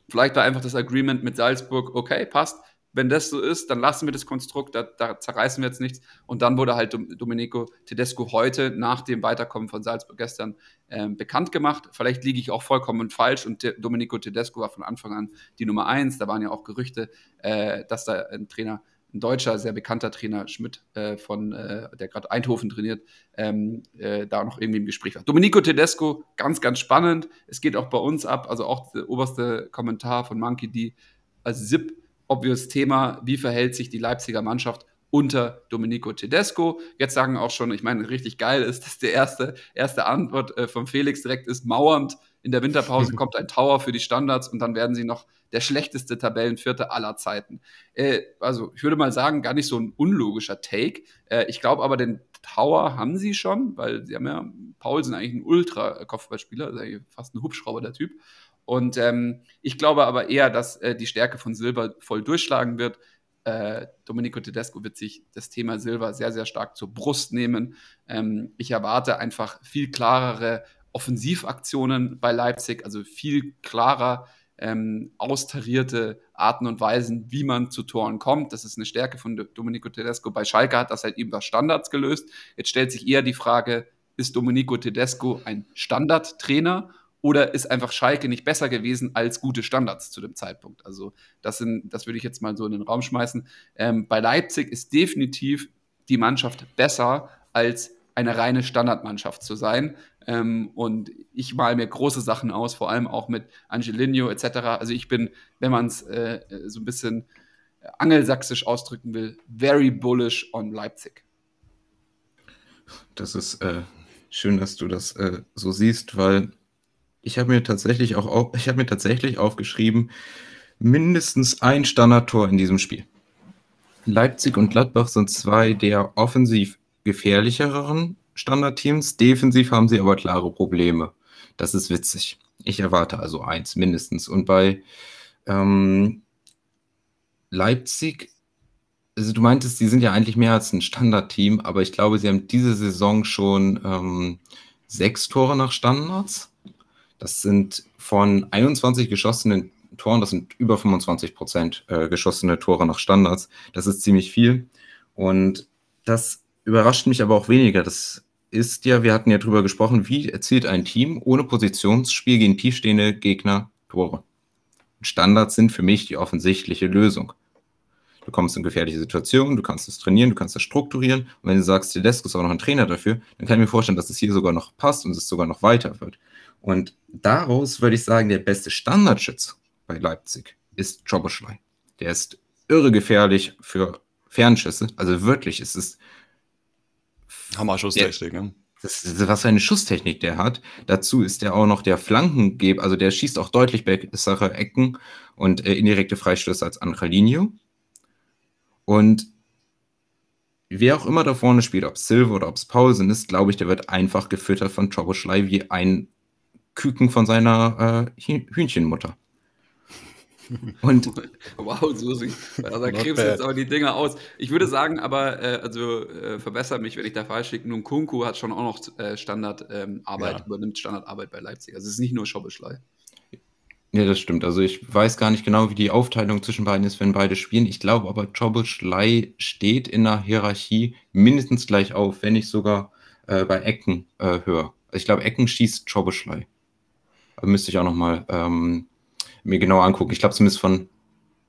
Vielleicht war einfach das Agreement mit Salzburg, okay, passt. Wenn das so ist, dann lassen wir das Konstrukt, da, da zerreißen wir jetzt nichts. Und dann wurde halt Domenico Tedesco heute nach dem Weiterkommen von Salzburg gestern ähm, bekannt gemacht. Vielleicht liege ich auch vollkommen falsch und Domenico Tedesco war von Anfang an die Nummer eins. Da waren ja auch Gerüchte, äh, dass da ein Trainer ein deutscher, sehr bekannter Trainer Schmidt äh, von, äh, der gerade Eindhoven trainiert, ähm, äh, da noch irgendwie im Gespräch war. Domenico Tedesco, ganz, ganz spannend. Es geht auch bei uns ab, also auch der oberste Kommentar von Monkey D als SIP, obvious Thema, wie verhält sich die Leipziger Mannschaft unter Domenico Tedesco. Jetzt sagen auch schon, ich meine, richtig geil ist, dass die erste, erste Antwort äh, von Felix direkt ist, mauernd. In der Winterpause kommt ein Tower für die Standards und dann werden sie noch der schlechteste Tabellenvierte aller Zeiten. Äh, also ich würde mal sagen, gar nicht so ein unlogischer Take. Äh, ich glaube aber, den Tower haben sie schon, weil sie haben ja, Paul sind eigentlich ein Ultra-Kopfballspieler, also fast ein Hubschrauber, der Typ. Und ähm, ich glaube aber eher, dass äh, die Stärke von Silber voll durchschlagen wird. Äh, Domenico Tedesco wird sich das Thema Silber sehr, sehr stark zur Brust nehmen. Ähm, ich erwarte einfach viel klarere Offensivaktionen bei Leipzig, also viel klarer ähm, austarierte Arten und Weisen, wie man zu Toren kommt. Das ist eine Stärke von Domenico Tedesco. Bei Schalke hat das halt über Standards gelöst. Jetzt stellt sich eher die Frage, ist Domenico Tedesco ein Standardtrainer oder ist einfach Schalke nicht besser gewesen als gute Standards zu dem Zeitpunkt? Also das, sind, das würde ich jetzt mal so in den Raum schmeißen. Ähm, bei Leipzig ist definitiv die Mannschaft besser als eine reine Standardmannschaft zu sein. Ähm, und ich male mir große Sachen aus, vor allem auch mit Angelino etc. Also ich bin, wenn man es äh, so ein bisschen angelsächsisch ausdrücken will, very bullish on Leipzig. Das ist äh, schön, dass du das äh, so siehst, weil ich habe mir tatsächlich auch auf, ich habe mir tatsächlich aufgeschrieben, mindestens ein Standardtor in diesem Spiel. Leipzig und Gladbach sind zwei der offensiv gefährlicheren Standardteams. Defensiv haben sie aber klare Probleme. Das ist witzig. Ich erwarte also eins mindestens. Und bei ähm, Leipzig, also du meintest, die sind ja eigentlich mehr als ein Standardteam, aber ich glaube, sie haben diese Saison schon ähm, sechs Tore nach Standards. Das sind von 21 geschossenen Toren, das sind über 25 Prozent äh, geschossene Tore nach Standards. Das ist ziemlich viel. Und das überrascht mich aber auch weniger. Das ist ja, wir hatten ja drüber gesprochen, wie erzielt ein Team ohne Positionsspiel gegen tiefstehende Gegner Tore. Standards sind für mich die offensichtliche Lösung. Du kommst in gefährliche Situationen, du kannst es trainieren, du kannst es strukturieren. Und wenn du sagst, Tedesco ist auch noch ein Trainer dafür, dann kann ich mir vorstellen, dass es hier sogar noch passt und es sogar noch weiter wird. Und daraus würde ich sagen, der beste Standardschütz bei Leipzig ist Joboschlei. Der ist irre gefährlich für Fernschüsse. Also wirklich, es ist Hammer-Schusstechnik, ne? Das ist, was für eine Schusstechnik der hat. Dazu ist er auch noch der Flankengeber, also der schießt auch deutlich bessere Ecken und äh, indirekte Freistöße als Angelino. Und wer auch immer da vorne spielt, ob Silver oder ob es Paulsen ist, glaube ich, der wird einfach gefüttert von Choboschlei wie ein Küken von seiner äh, Hühnchenmutter. Und wow, Susi, da krebst jetzt aber die Dinger aus. Ich würde sagen, aber, äh, also äh, verbessere mich, wenn ich da falsch liege, nun Kunku hat schon auch noch äh, Standardarbeit, ähm, ja. übernimmt Standardarbeit bei Leipzig. Also es ist nicht nur Schobbeschlei. Ja, das stimmt. Also ich weiß gar nicht genau, wie die Aufteilung zwischen beiden ist, wenn beide spielen. Ich glaube aber, Schobbeschlei steht in der Hierarchie mindestens gleich auf, wenn ich sogar äh, bei Ecken äh, höre. Also ich glaube, Ecken schießt Schobbeschlei. Müsste ich auch noch mal ähm, mir genauer angucken. Ich glaube zumindest von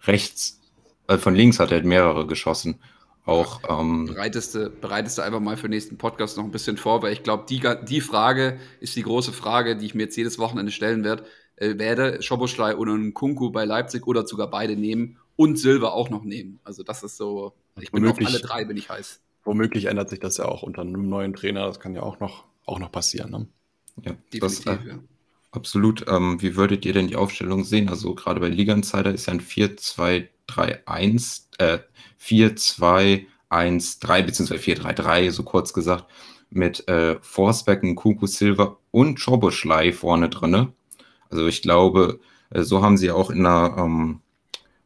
rechts, äh, von links hat er mehrere geschossen. Auch, ähm, bereitest, du, bereitest du einfach mal für den nächsten Podcast noch ein bisschen vor, weil ich glaube, die, die Frage ist die große Frage, die ich mir jetzt jedes Wochenende stellen werde. Äh, werde Schoboschlei oder einen Kunku bei Leipzig oder sogar beide nehmen und Silber auch noch nehmen. Also das ist so, ich bin auf alle drei bin ich heiß. Womöglich ändert sich das ja auch unter einem neuen Trainer, das kann ja auch noch, auch noch passieren. Ne? Ja, Definitiv, das, äh, ja. Absolut. Ähm, wie würdet ihr denn die Aufstellung sehen? Also gerade bei Liga Insider ist ja ein 4-2-3-1, äh, 4-2-1-3 beziehungsweise 4-3-3, so kurz gesagt, mit äh, Forsberg, Kuku Silva und Choboschlei vorne drin. Also ich glaube, äh, so haben sie auch in der ähm,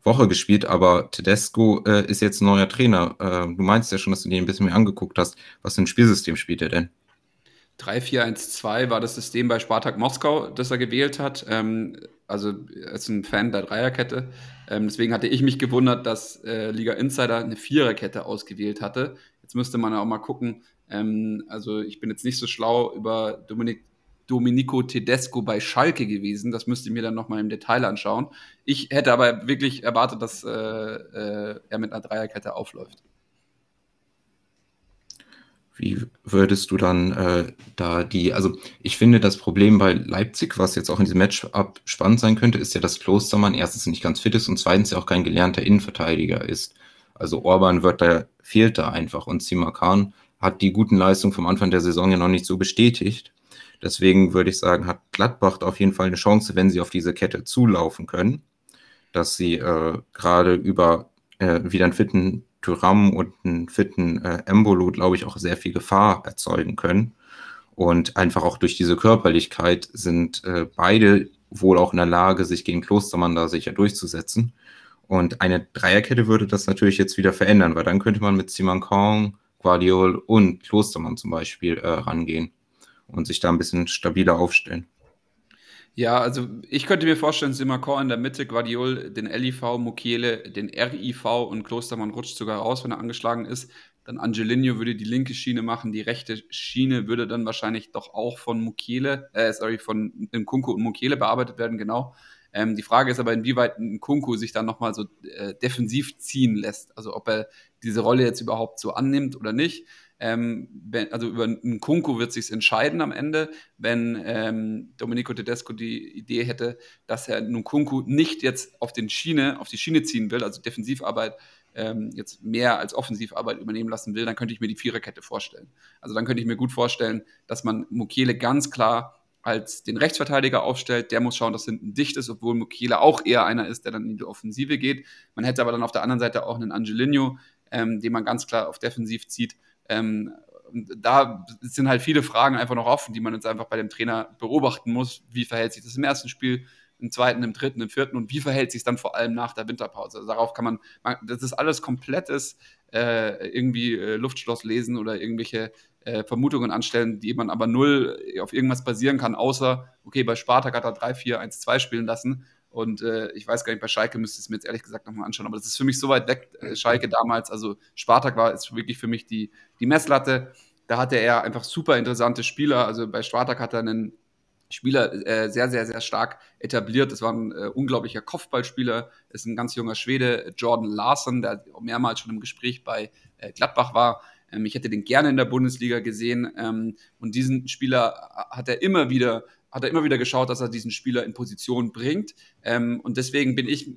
Woche gespielt, aber Tedesco äh, ist jetzt ein neuer Trainer. Äh, du meinst ja schon, dass du den ein bisschen mehr angeguckt hast. Was für ein Spielsystem spielt er denn? 3-4-1-2 war das System bei Spartak Moskau, das er gewählt hat. Ähm, also er ist ein Fan der Dreierkette. Ähm, deswegen hatte ich mich gewundert, dass äh, Liga Insider eine Viererkette ausgewählt hatte. Jetzt müsste man auch mal gucken. Ähm, also ich bin jetzt nicht so schlau über Dominik, Domenico Tedesco bei Schalke gewesen. Das müsste ich mir dann nochmal im Detail anschauen. Ich hätte aber wirklich erwartet, dass äh, äh, er mit einer Dreierkette aufläuft. Wie würdest du dann äh, da die, also ich finde das Problem bei Leipzig, was jetzt auch in diesem Matchup spannend sein könnte, ist ja, dass Klostermann erstens nicht ganz fit ist und zweitens ja auch kein gelernter Innenverteidiger ist. Also Orban wird da, fehlt da einfach und Simakan hat die guten Leistungen vom Anfang der Saison ja noch nicht so bestätigt. Deswegen würde ich sagen, hat Gladbach auf jeden Fall eine Chance, wenn sie auf diese Kette zulaufen können, dass sie äh, gerade über äh, wieder einen fitten Tyram und einen fitten äh, Embolo, glaube ich, auch sehr viel Gefahr erzeugen können. Und einfach auch durch diese Körperlichkeit sind äh, beide wohl auch in der Lage, sich gegen Klostermann da sicher durchzusetzen. Und eine Dreierkette würde das natürlich jetzt wieder verändern, weil dann könnte man mit Simon Kong, Guardiol und Klostermann zum Beispiel äh, rangehen und sich da ein bisschen stabiler aufstellen. Ja, also ich könnte mir vorstellen, Simakor in der Mitte, Guardiol, den LIV, Mukiele, den RIV und Klostermann rutscht sogar raus, wenn er angeschlagen ist. Dann Angelino würde die linke Schiene machen, die rechte Schiene würde dann wahrscheinlich doch auch von Mukiele, äh, sorry, von Nkunku und Mukiele bearbeitet werden, genau. Ähm, die Frage ist aber, inwieweit Nkunku sich dann nochmal so äh, defensiv ziehen lässt. Also ob er diese Rolle jetzt überhaupt so annimmt oder nicht. Ähm, wenn, also über einen Kunku wird sich entscheiden am Ende, wenn ähm, Domenico Tedesco die Idee hätte, dass er Nkunku nicht jetzt auf den Schiene, auf die Schiene ziehen will, also Defensivarbeit ähm, jetzt mehr als Offensivarbeit übernehmen lassen will, dann könnte ich mir die Viererkette vorstellen. Also dann könnte ich mir gut vorstellen, dass man Mukiele ganz klar als den Rechtsverteidiger aufstellt, der muss schauen, dass hinten dicht ist, obwohl Mukiele auch eher einer ist, der dann in die Offensive geht. Man hätte aber dann auf der anderen Seite auch einen Angelino, ähm, den man ganz klar auf Defensiv zieht. Ähm, da sind halt viele Fragen einfach noch offen, die man jetzt einfach bei dem Trainer beobachten muss. Wie verhält sich das im ersten Spiel, im zweiten, im dritten, im vierten und wie verhält sich es dann vor allem nach der Winterpause? Also darauf kann man, das ist alles komplettes äh, irgendwie äh, Luftschloss lesen oder irgendwelche äh, Vermutungen anstellen, die man aber null auf irgendwas basieren kann, außer, okay, bei Spartak hat er 3, 4, 1, 2 spielen lassen und äh, ich weiß gar nicht, bei Schalke müsste ich es mir jetzt ehrlich gesagt nochmal anschauen. Aber das ist für mich so weit weg, äh, Schalke damals. Also Spartak war ist wirklich für mich die, die Messlatte. Da hatte er einfach super interessante Spieler. Also bei Spartak hat er einen Spieler äh, sehr, sehr, sehr stark etabliert. Das war ein äh, unglaublicher Kopfballspieler. Das ist ein ganz junger Schwede, Jordan Larson, der mehrmals schon im Gespräch bei äh, Gladbach war. Ähm, ich hätte den gerne in der Bundesliga gesehen. Ähm, und diesen Spieler hat er immer wieder hat er immer wieder geschaut, dass er diesen Spieler in Position bringt. Ähm, und deswegen bin ich,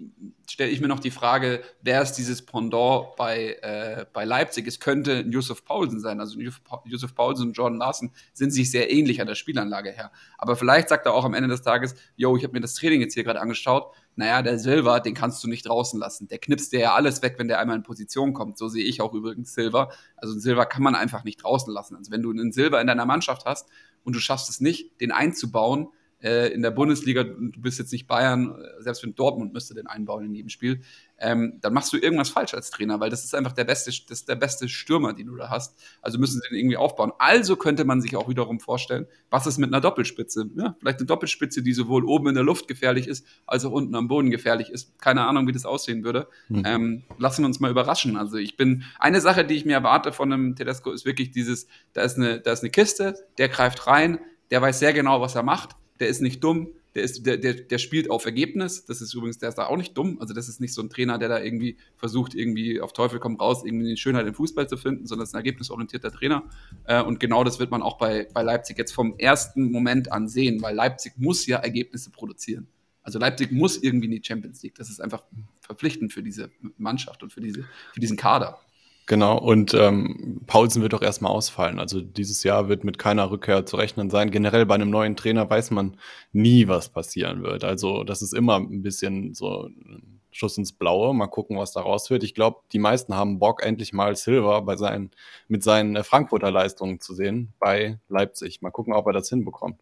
stelle ich mir noch die Frage, wer ist dieses Pendant bei, äh, bei Leipzig? Es könnte Josef Paulsen sein. Also Josef Paulsen und Jordan Larsen sind sich sehr ähnlich an der Spielanlage her. Aber vielleicht sagt er auch am Ende des Tages, yo, ich habe mir das Training jetzt hier gerade angeschaut. Naja, der Silver, den kannst du nicht draußen lassen. Der knipst dir ja alles weg, wenn der einmal in Position kommt. So sehe ich auch übrigens Silver. Also Silver kann man einfach nicht draußen lassen. Also wenn du einen Silver in deiner Mannschaft hast und du schaffst es nicht, den einzubauen äh, in der Bundesliga, du bist jetzt nicht Bayern, äh, selbst wenn Dortmund müsste den einbauen in jedem Spiel, ähm, dann machst du irgendwas falsch als Trainer, weil das ist einfach der beste, das ist der beste Stürmer, den du da hast. Also müssen sie den irgendwie aufbauen. Also könnte man sich auch wiederum vorstellen, was ist mit einer Doppelspitze? Ja, vielleicht eine Doppelspitze, die sowohl oben in der Luft gefährlich ist, als auch unten am Boden gefährlich ist. Keine Ahnung, wie das aussehen würde. Mhm. Ähm, lassen wir uns mal überraschen. Also ich bin, eine Sache, die ich mir erwarte von einem Tedesco, ist wirklich dieses, da ist eine, da ist eine Kiste, der greift rein, der weiß sehr genau, was er macht, der ist nicht dumm, der, ist, der, der, der spielt auf Ergebnis. Das ist übrigens, der ist da auch nicht dumm. Also, das ist nicht so ein Trainer, der da irgendwie versucht, irgendwie auf Teufel komm raus, irgendwie die Schönheit im Fußball zu finden, sondern es ist ein ergebnisorientierter Trainer. Äh, und genau das wird man auch bei, bei Leipzig jetzt vom ersten Moment an sehen, weil Leipzig muss ja Ergebnisse produzieren. Also Leipzig muss irgendwie in die Champions League. Das ist einfach verpflichtend für diese Mannschaft und für, diese, für diesen Kader. Genau, und ähm, Paulsen wird auch erstmal ausfallen. Also dieses Jahr wird mit keiner Rückkehr zu rechnen sein. Generell bei einem neuen Trainer weiß man nie, was passieren wird. Also das ist immer ein bisschen so ein Schuss ins Blaue. Mal gucken, was daraus wird. Ich glaube, die meisten haben Bock, endlich mal Silver bei seinen, mit seinen äh, Frankfurter Leistungen zu sehen bei Leipzig. Mal gucken, ob er das hinbekommt.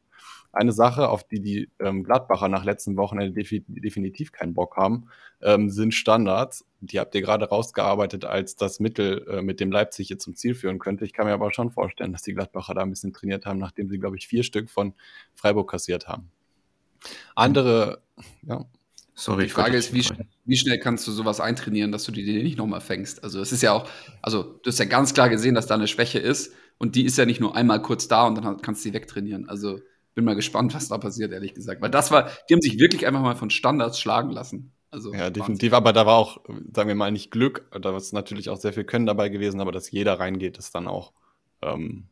Eine Sache, auf die die ähm, Gladbacher nach letzten Wochenende defi definitiv keinen Bock haben, ähm, sind Standards. Die habt ihr gerade rausgearbeitet als das Mittel, äh, mit dem Leipzig jetzt zum Ziel führen könnte. Ich kann mir aber schon vorstellen, dass die Gladbacher da ein bisschen trainiert haben, nachdem sie, glaube ich, vier Stück von Freiburg kassiert haben. Andere, ja. Sorry, die Frage ist, wie, wie, schnell kannst du sowas eintrainieren, dass du die nicht nochmal fängst? Also es ist ja auch, also du hast ja ganz klar gesehen, dass da eine Schwäche ist und die ist ja nicht nur einmal kurz da und dann kannst du sie wegtrainieren. Also bin mal gespannt, was da passiert, ehrlich gesagt. Weil das war, die haben sich wirklich einfach mal von Standards schlagen lassen. Also, ja, definitiv, Wahnsinn. aber da war auch, sagen wir mal, nicht Glück, da ist natürlich auch sehr viel Können dabei gewesen, aber dass jeder reingeht, ist dann auch ähm,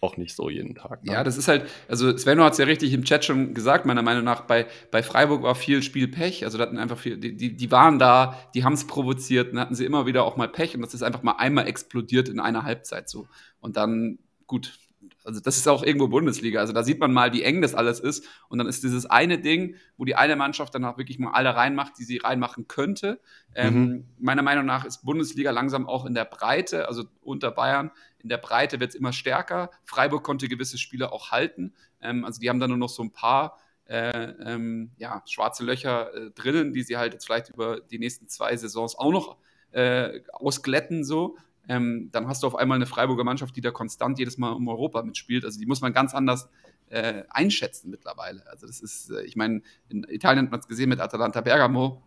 auch nicht so jeden Tag. Ne? Ja, das ist halt, also Svenno hat es ja richtig im Chat schon gesagt, meiner Meinung nach, bei, bei Freiburg war viel Spielpech. Also da hatten einfach viel, die, die, die waren da, die haben es provoziert, dann hatten sie immer wieder auch mal Pech und das ist einfach mal einmal explodiert in einer Halbzeit so. Und dann, gut, also das ist auch irgendwo Bundesliga. Also da sieht man mal, wie eng das alles ist. Und dann ist dieses eine Ding, wo die eine Mannschaft dann auch wirklich mal alle reinmacht, die sie reinmachen könnte. Ähm, mhm. Meiner Meinung nach ist Bundesliga langsam auch in der Breite, also unter Bayern, in der Breite wird es immer stärker. Freiburg konnte gewisse Spiele auch halten. Ähm, also die haben dann nur noch so ein paar äh, ähm, ja, schwarze Löcher äh, drinnen, die sie halt jetzt vielleicht über die nächsten zwei Saisons auch noch äh, ausglätten so ähm, dann hast du auf einmal eine Freiburger Mannschaft, die da konstant jedes Mal um Europa mitspielt. Also die muss man ganz anders äh, einschätzen mittlerweile. Also das ist, äh, ich meine, in Italien hat man es gesehen mit Atalanta Bergamo,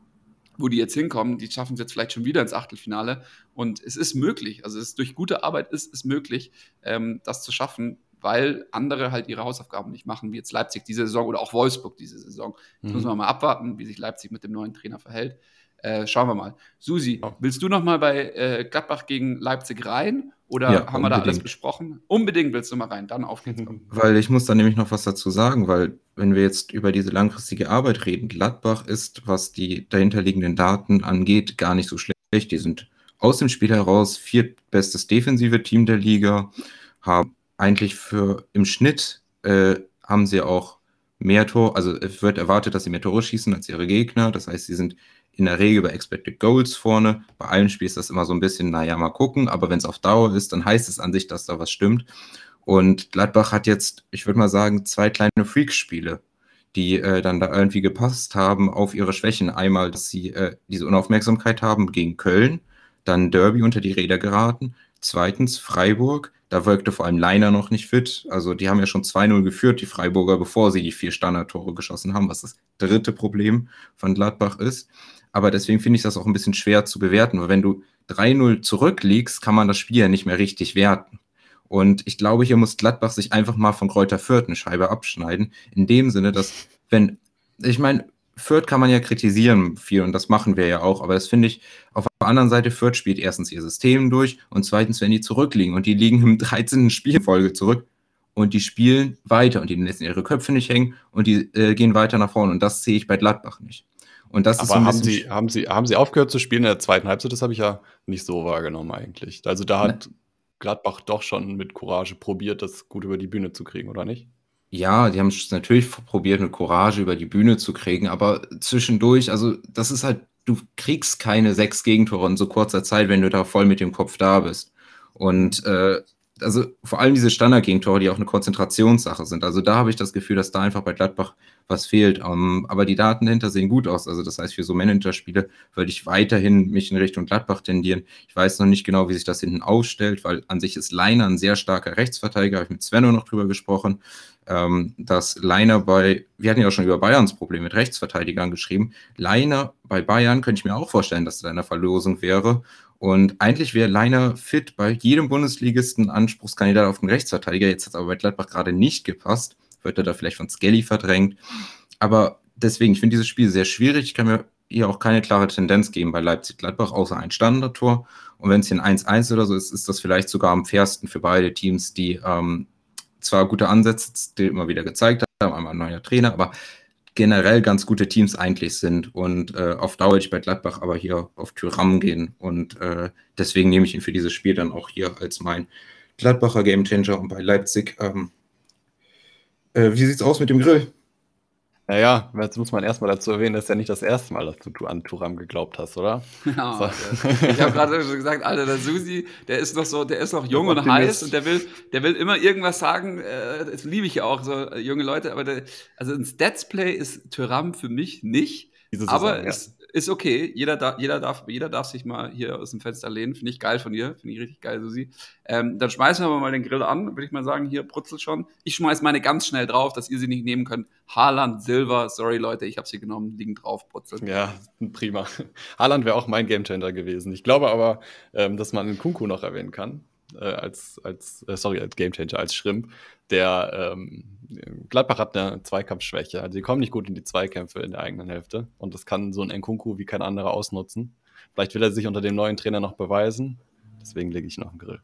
wo die jetzt hinkommen, die schaffen es jetzt vielleicht schon wieder ins Achtelfinale. Und es ist möglich, also es ist, durch gute Arbeit ist es möglich, ähm, das zu schaffen, weil andere halt ihre Hausaufgaben nicht machen, wie jetzt Leipzig diese Saison oder auch Wolfsburg diese Saison. Jetzt mhm. muss man mal abwarten, wie sich Leipzig mit dem neuen Trainer verhält. Äh, schauen wir mal. Susi, willst du noch mal bei äh, Gladbach gegen Leipzig rein? Oder ja, haben wir da alles besprochen? Unbedingt willst du mal rein, dann auf geht's. Weil ich muss da nämlich noch was dazu sagen, weil wenn wir jetzt über diese langfristige Arbeit reden, Gladbach ist, was die dahinterliegenden Daten angeht, gar nicht so schlecht. Die sind aus dem Spiel heraus viertbestes defensive Team der Liga, haben eigentlich für im Schnitt äh, haben sie auch mehr Tor, also es wird erwartet, dass sie mehr Tore schießen als ihre Gegner. Das heißt, sie sind in der Regel bei Expected Goals vorne. Bei allen Spielen ist das immer so ein bisschen, naja, mal gucken. Aber wenn es auf Dauer ist, dann heißt es an sich, dass da was stimmt. Und Gladbach hat jetzt, ich würde mal sagen, zwei kleine Freak-Spiele, die äh, dann da irgendwie gepasst haben auf ihre Schwächen. Einmal, dass sie äh, diese Unaufmerksamkeit haben gegen Köln, dann Derby unter die Räder geraten. Zweitens Freiburg, da wirkte vor allem Leiner noch nicht fit. Also die haben ja schon 2-0 geführt, die Freiburger, bevor sie die vier Standardtore geschossen haben, was das dritte Problem von Gladbach ist. Aber deswegen finde ich das auch ein bisschen schwer zu bewerten, weil wenn du 3-0 zurückliegst, kann man das Spiel ja nicht mehr richtig werten. Und ich glaube, hier muss Gladbach sich einfach mal von Kräuter Fürth eine Scheibe abschneiden. In dem Sinne, dass, wenn, ich meine, Fürth kann man ja kritisieren viel und das machen wir ja auch, aber das finde ich, auf der anderen Seite, Fürth spielt erstens ihr System durch und zweitens, wenn die zurückliegen und die liegen im 13. Spielfolge zurück und die spielen weiter und die lassen ihre Köpfe nicht hängen und die äh, gehen weiter nach vorne und das sehe ich bei Gladbach nicht. Und das Aber ist so haben, Sie, haben, Sie, haben Sie aufgehört zu spielen in der zweiten Halbzeit? Das habe ich ja nicht so wahrgenommen eigentlich. Also da hat ne. Gladbach doch schon mit Courage probiert, das gut über die Bühne zu kriegen, oder nicht? Ja, die haben es natürlich probiert, mit Courage über die Bühne zu kriegen, aber zwischendurch, also das ist halt, du kriegst keine sechs Gegentore in so kurzer Zeit, wenn du da voll mit dem Kopf da bist. Und äh, also vor allem diese Standardgegentore, die auch eine Konzentrationssache sind. Also da habe ich das Gefühl, dass da einfach bei Gladbach was fehlt. Um, ähm, aber die Daten dahinter sehen gut aus. Also das heißt, für so Managerspiele würde ich weiterhin mich in Richtung Gladbach tendieren. Ich weiß noch nicht genau, wie sich das hinten ausstellt, weil an sich ist Leiner ein sehr starker Rechtsverteidiger. Habe ich mit Svenno noch drüber gesprochen, ähm, dass Leiner bei, wir hatten ja auch schon über Bayerns Problem mit Rechtsverteidigern geschrieben. Leiner bei Bayern könnte ich mir auch vorstellen, dass da eine Verlosung wäre. Und eigentlich wäre Leiner fit bei jedem Bundesligisten Anspruchskandidat auf den Rechtsverteidiger. Jetzt hat es aber bei Gladbach gerade nicht gepasst. Wird er da vielleicht von Skelly verdrängt. Aber deswegen, ich finde dieses Spiel sehr schwierig. Ich kann mir hier auch keine klare Tendenz geben bei Leipzig-Gladbach, außer ein Standardtor. Und wenn es hier ein 1-1 oder so ist, ist das vielleicht sogar am fairsten für beide Teams, die ähm, zwar gute Ansätze die immer wieder gezeigt haben, einmal ein neuer Trainer, aber generell ganz gute Teams eigentlich sind. Und äh, auf Dauer ich bei Gladbach aber hier auf Tyram gehen. Und äh, deswegen nehme ich ihn für dieses Spiel dann auch hier als mein Gladbacher Gamechanger und bei Leipzig. Ähm, äh, wie sieht's aus mit dem Grill? Naja, jetzt muss man erstmal dazu erwähnen, das ist ja nicht das erste Mal, dass du an Turam geglaubt hast, oder? Ja, so. Ich habe gerade schon gesagt, Alter, der Susi, der ist noch so, der ist noch jung und heiß und der will, der will immer irgendwas sagen. Äh, das liebe ich ja auch, so äh, junge Leute, aber der, also ein Statsplay ist Tyram für mich nicht. aber ja. es, ist okay. Jeder, da, jeder, darf, jeder darf sich mal hier aus dem Fenster lehnen. Finde ich geil von dir. Finde ich richtig geil, Susi. Ähm, dann schmeißen wir mal den Grill an. Würde ich mal sagen, hier brutzelt schon. Ich schmeiß meine ganz schnell drauf, dass ihr sie nicht nehmen könnt. Haaland, Silver. Sorry, Leute, ich habe sie genommen. Liegen drauf, brutzelt. Ja, prima. Haaland wäre auch mein Gamechanger gewesen. Ich glaube aber, ähm, dass man den Kunku noch erwähnen kann. Äh, als, als äh, sorry, als Gamechanger, als Shrimp. Der ähm, Gladbach hat eine Zweikampfschwäche. Also die kommen nicht gut in die Zweikämpfe in der eigenen Hälfte. Und das kann so ein Nkunku wie kein anderer ausnutzen. Vielleicht will er sich unter dem neuen Trainer noch beweisen. Deswegen lege ich noch einen Grill.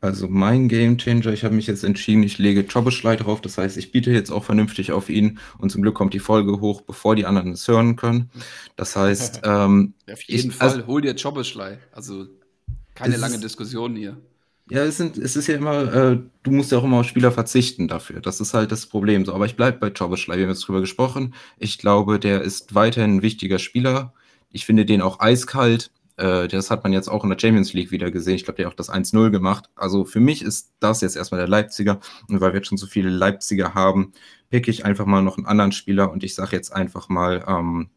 Also mein Gamechanger, ich habe mich jetzt entschieden, ich lege Choboschlei drauf. Das heißt, ich biete jetzt auch vernünftig auf ihn. Und zum Glück kommt die Folge hoch, bevor die anderen es hören können. Das heißt, ähm, auf jeden ich, Fall, also, hol dir Choboschlei. Also keine lange Diskussion hier. Ja, es, sind, es ist ja immer, äh, du musst ja auch immer auf Spieler verzichten dafür. Das ist halt das Problem. So, aber ich bleibe bei Choboschlei, wir haben jetzt drüber gesprochen. Ich glaube, der ist weiterhin ein wichtiger Spieler. Ich finde den auch eiskalt. Äh, das hat man jetzt auch in der Champions League wieder gesehen. Ich glaube, der hat auch das 1-0 gemacht. Also für mich ist das jetzt erstmal der Leipziger. Und weil wir jetzt schon so viele Leipziger haben, pick ich einfach mal noch einen anderen Spieler. Und ich sage jetzt einfach mal, ähm,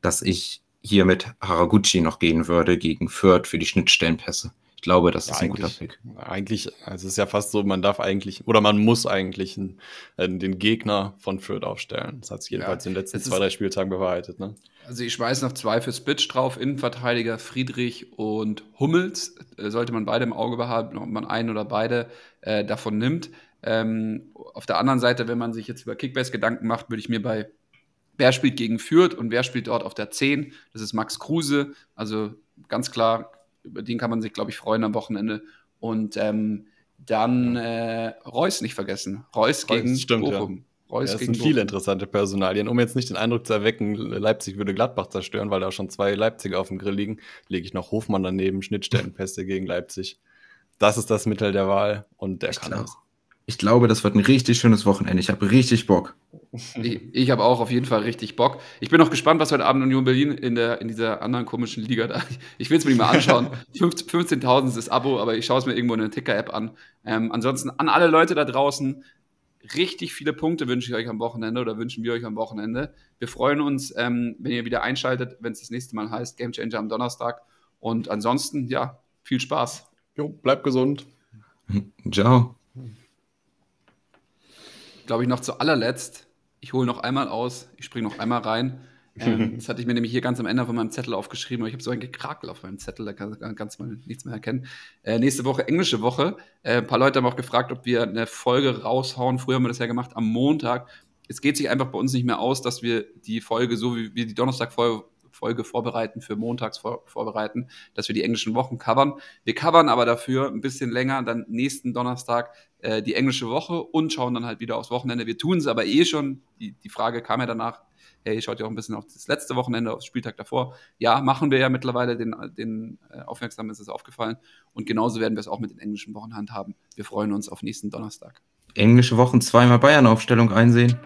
dass ich hier mit Haraguchi noch gehen würde gegen Fürth für die Schnittstellenpässe glaube, das ja, ist ein guter Pick. Eigentlich, also es ist ja fast so, man darf eigentlich, oder man muss eigentlich einen, äh, den Gegner von Fürth aufstellen. Das hat sich jedenfalls ja, in den letzten zwei, drei Spieltagen bewahrheitet. Ne? Also ich schmeiße noch zwei für Spitch drauf, Innenverteidiger Friedrich und Hummels. Äh, sollte man beide im Auge behalten, ob man einen oder beide äh, davon nimmt. Ähm, auf der anderen Seite, wenn man sich jetzt über Kickbase Gedanken macht, würde ich mir bei Wer spielt gegen Fürth und wer spielt dort auf der 10? Das ist Max Kruse. Also ganz klar über den kann man sich, glaube ich, freuen am Wochenende. Und ähm, dann äh, Reus nicht vergessen. Reus, Reus gegen stimmt, Bochum. Ja. Reus ja, das sind viele interessante Personalien. Um jetzt nicht den Eindruck zu erwecken, Leipzig würde Gladbach zerstören, weil da schon zwei Leipziger auf dem Grill liegen, lege ich noch Hofmann daneben, Schnittstellenpässe gegen Leipzig. Das ist das Mittel der Wahl und der ich kann es. Ich glaube, das wird ein richtig schönes Wochenende. Ich habe richtig Bock. Ich, ich habe auch auf jeden Fall richtig Bock. Ich bin auch gespannt, was heute Abend Union Berlin in, der, in dieser anderen komischen Liga da. Ich will es mir mal anschauen. 15.000 ist das Abo, aber ich schaue es mir irgendwo in der Ticker-App an. Ähm, ansonsten an alle Leute da draußen, richtig viele Punkte wünsche ich euch am Wochenende oder wünschen wir euch am Wochenende. Wir freuen uns, ähm, wenn ihr wieder einschaltet, wenn es das nächste Mal heißt Game Changer am Donnerstag. Und ansonsten, ja, viel Spaß. Jo, bleibt gesund. Ciao glaube ich, noch zu allerletzt, ich hole noch einmal aus, ich springe noch einmal rein. Ähm, das hatte ich mir nämlich hier ganz am Ende von meinem Zettel aufgeschrieben, aber ich habe so ein Gekrakel auf meinem Zettel, da kann, kannst du mal nichts mehr erkennen. Äh, nächste Woche englische Woche. Äh, ein paar Leute haben auch gefragt, ob wir eine Folge raushauen. Früher haben wir das ja gemacht am Montag. Es geht sich einfach bei uns nicht mehr aus, dass wir die Folge, so wie wir die Donnerstag-Folge Folge vorbereiten, für montags vor, vorbereiten, dass wir die englischen Wochen covern. Wir covern aber dafür ein bisschen länger, dann nächsten Donnerstag äh, die englische Woche und schauen dann halt wieder aufs Wochenende. Wir tun es aber eh schon. Die, die Frage kam ja danach, hey, schaut ja auch ein bisschen auf das letzte Wochenende, aufs Spieltag davor. Ja, machen wir ja mittlerweile, den, den äh, Aufmerksamen ist es aufgefallen. Und genauso werden wir es auch mit den englischen Wochen handhaben. Wir freuen uns auf nächsten Donnerstag. Englische Wochen zweimal Bayern-Aufstellung einsehen.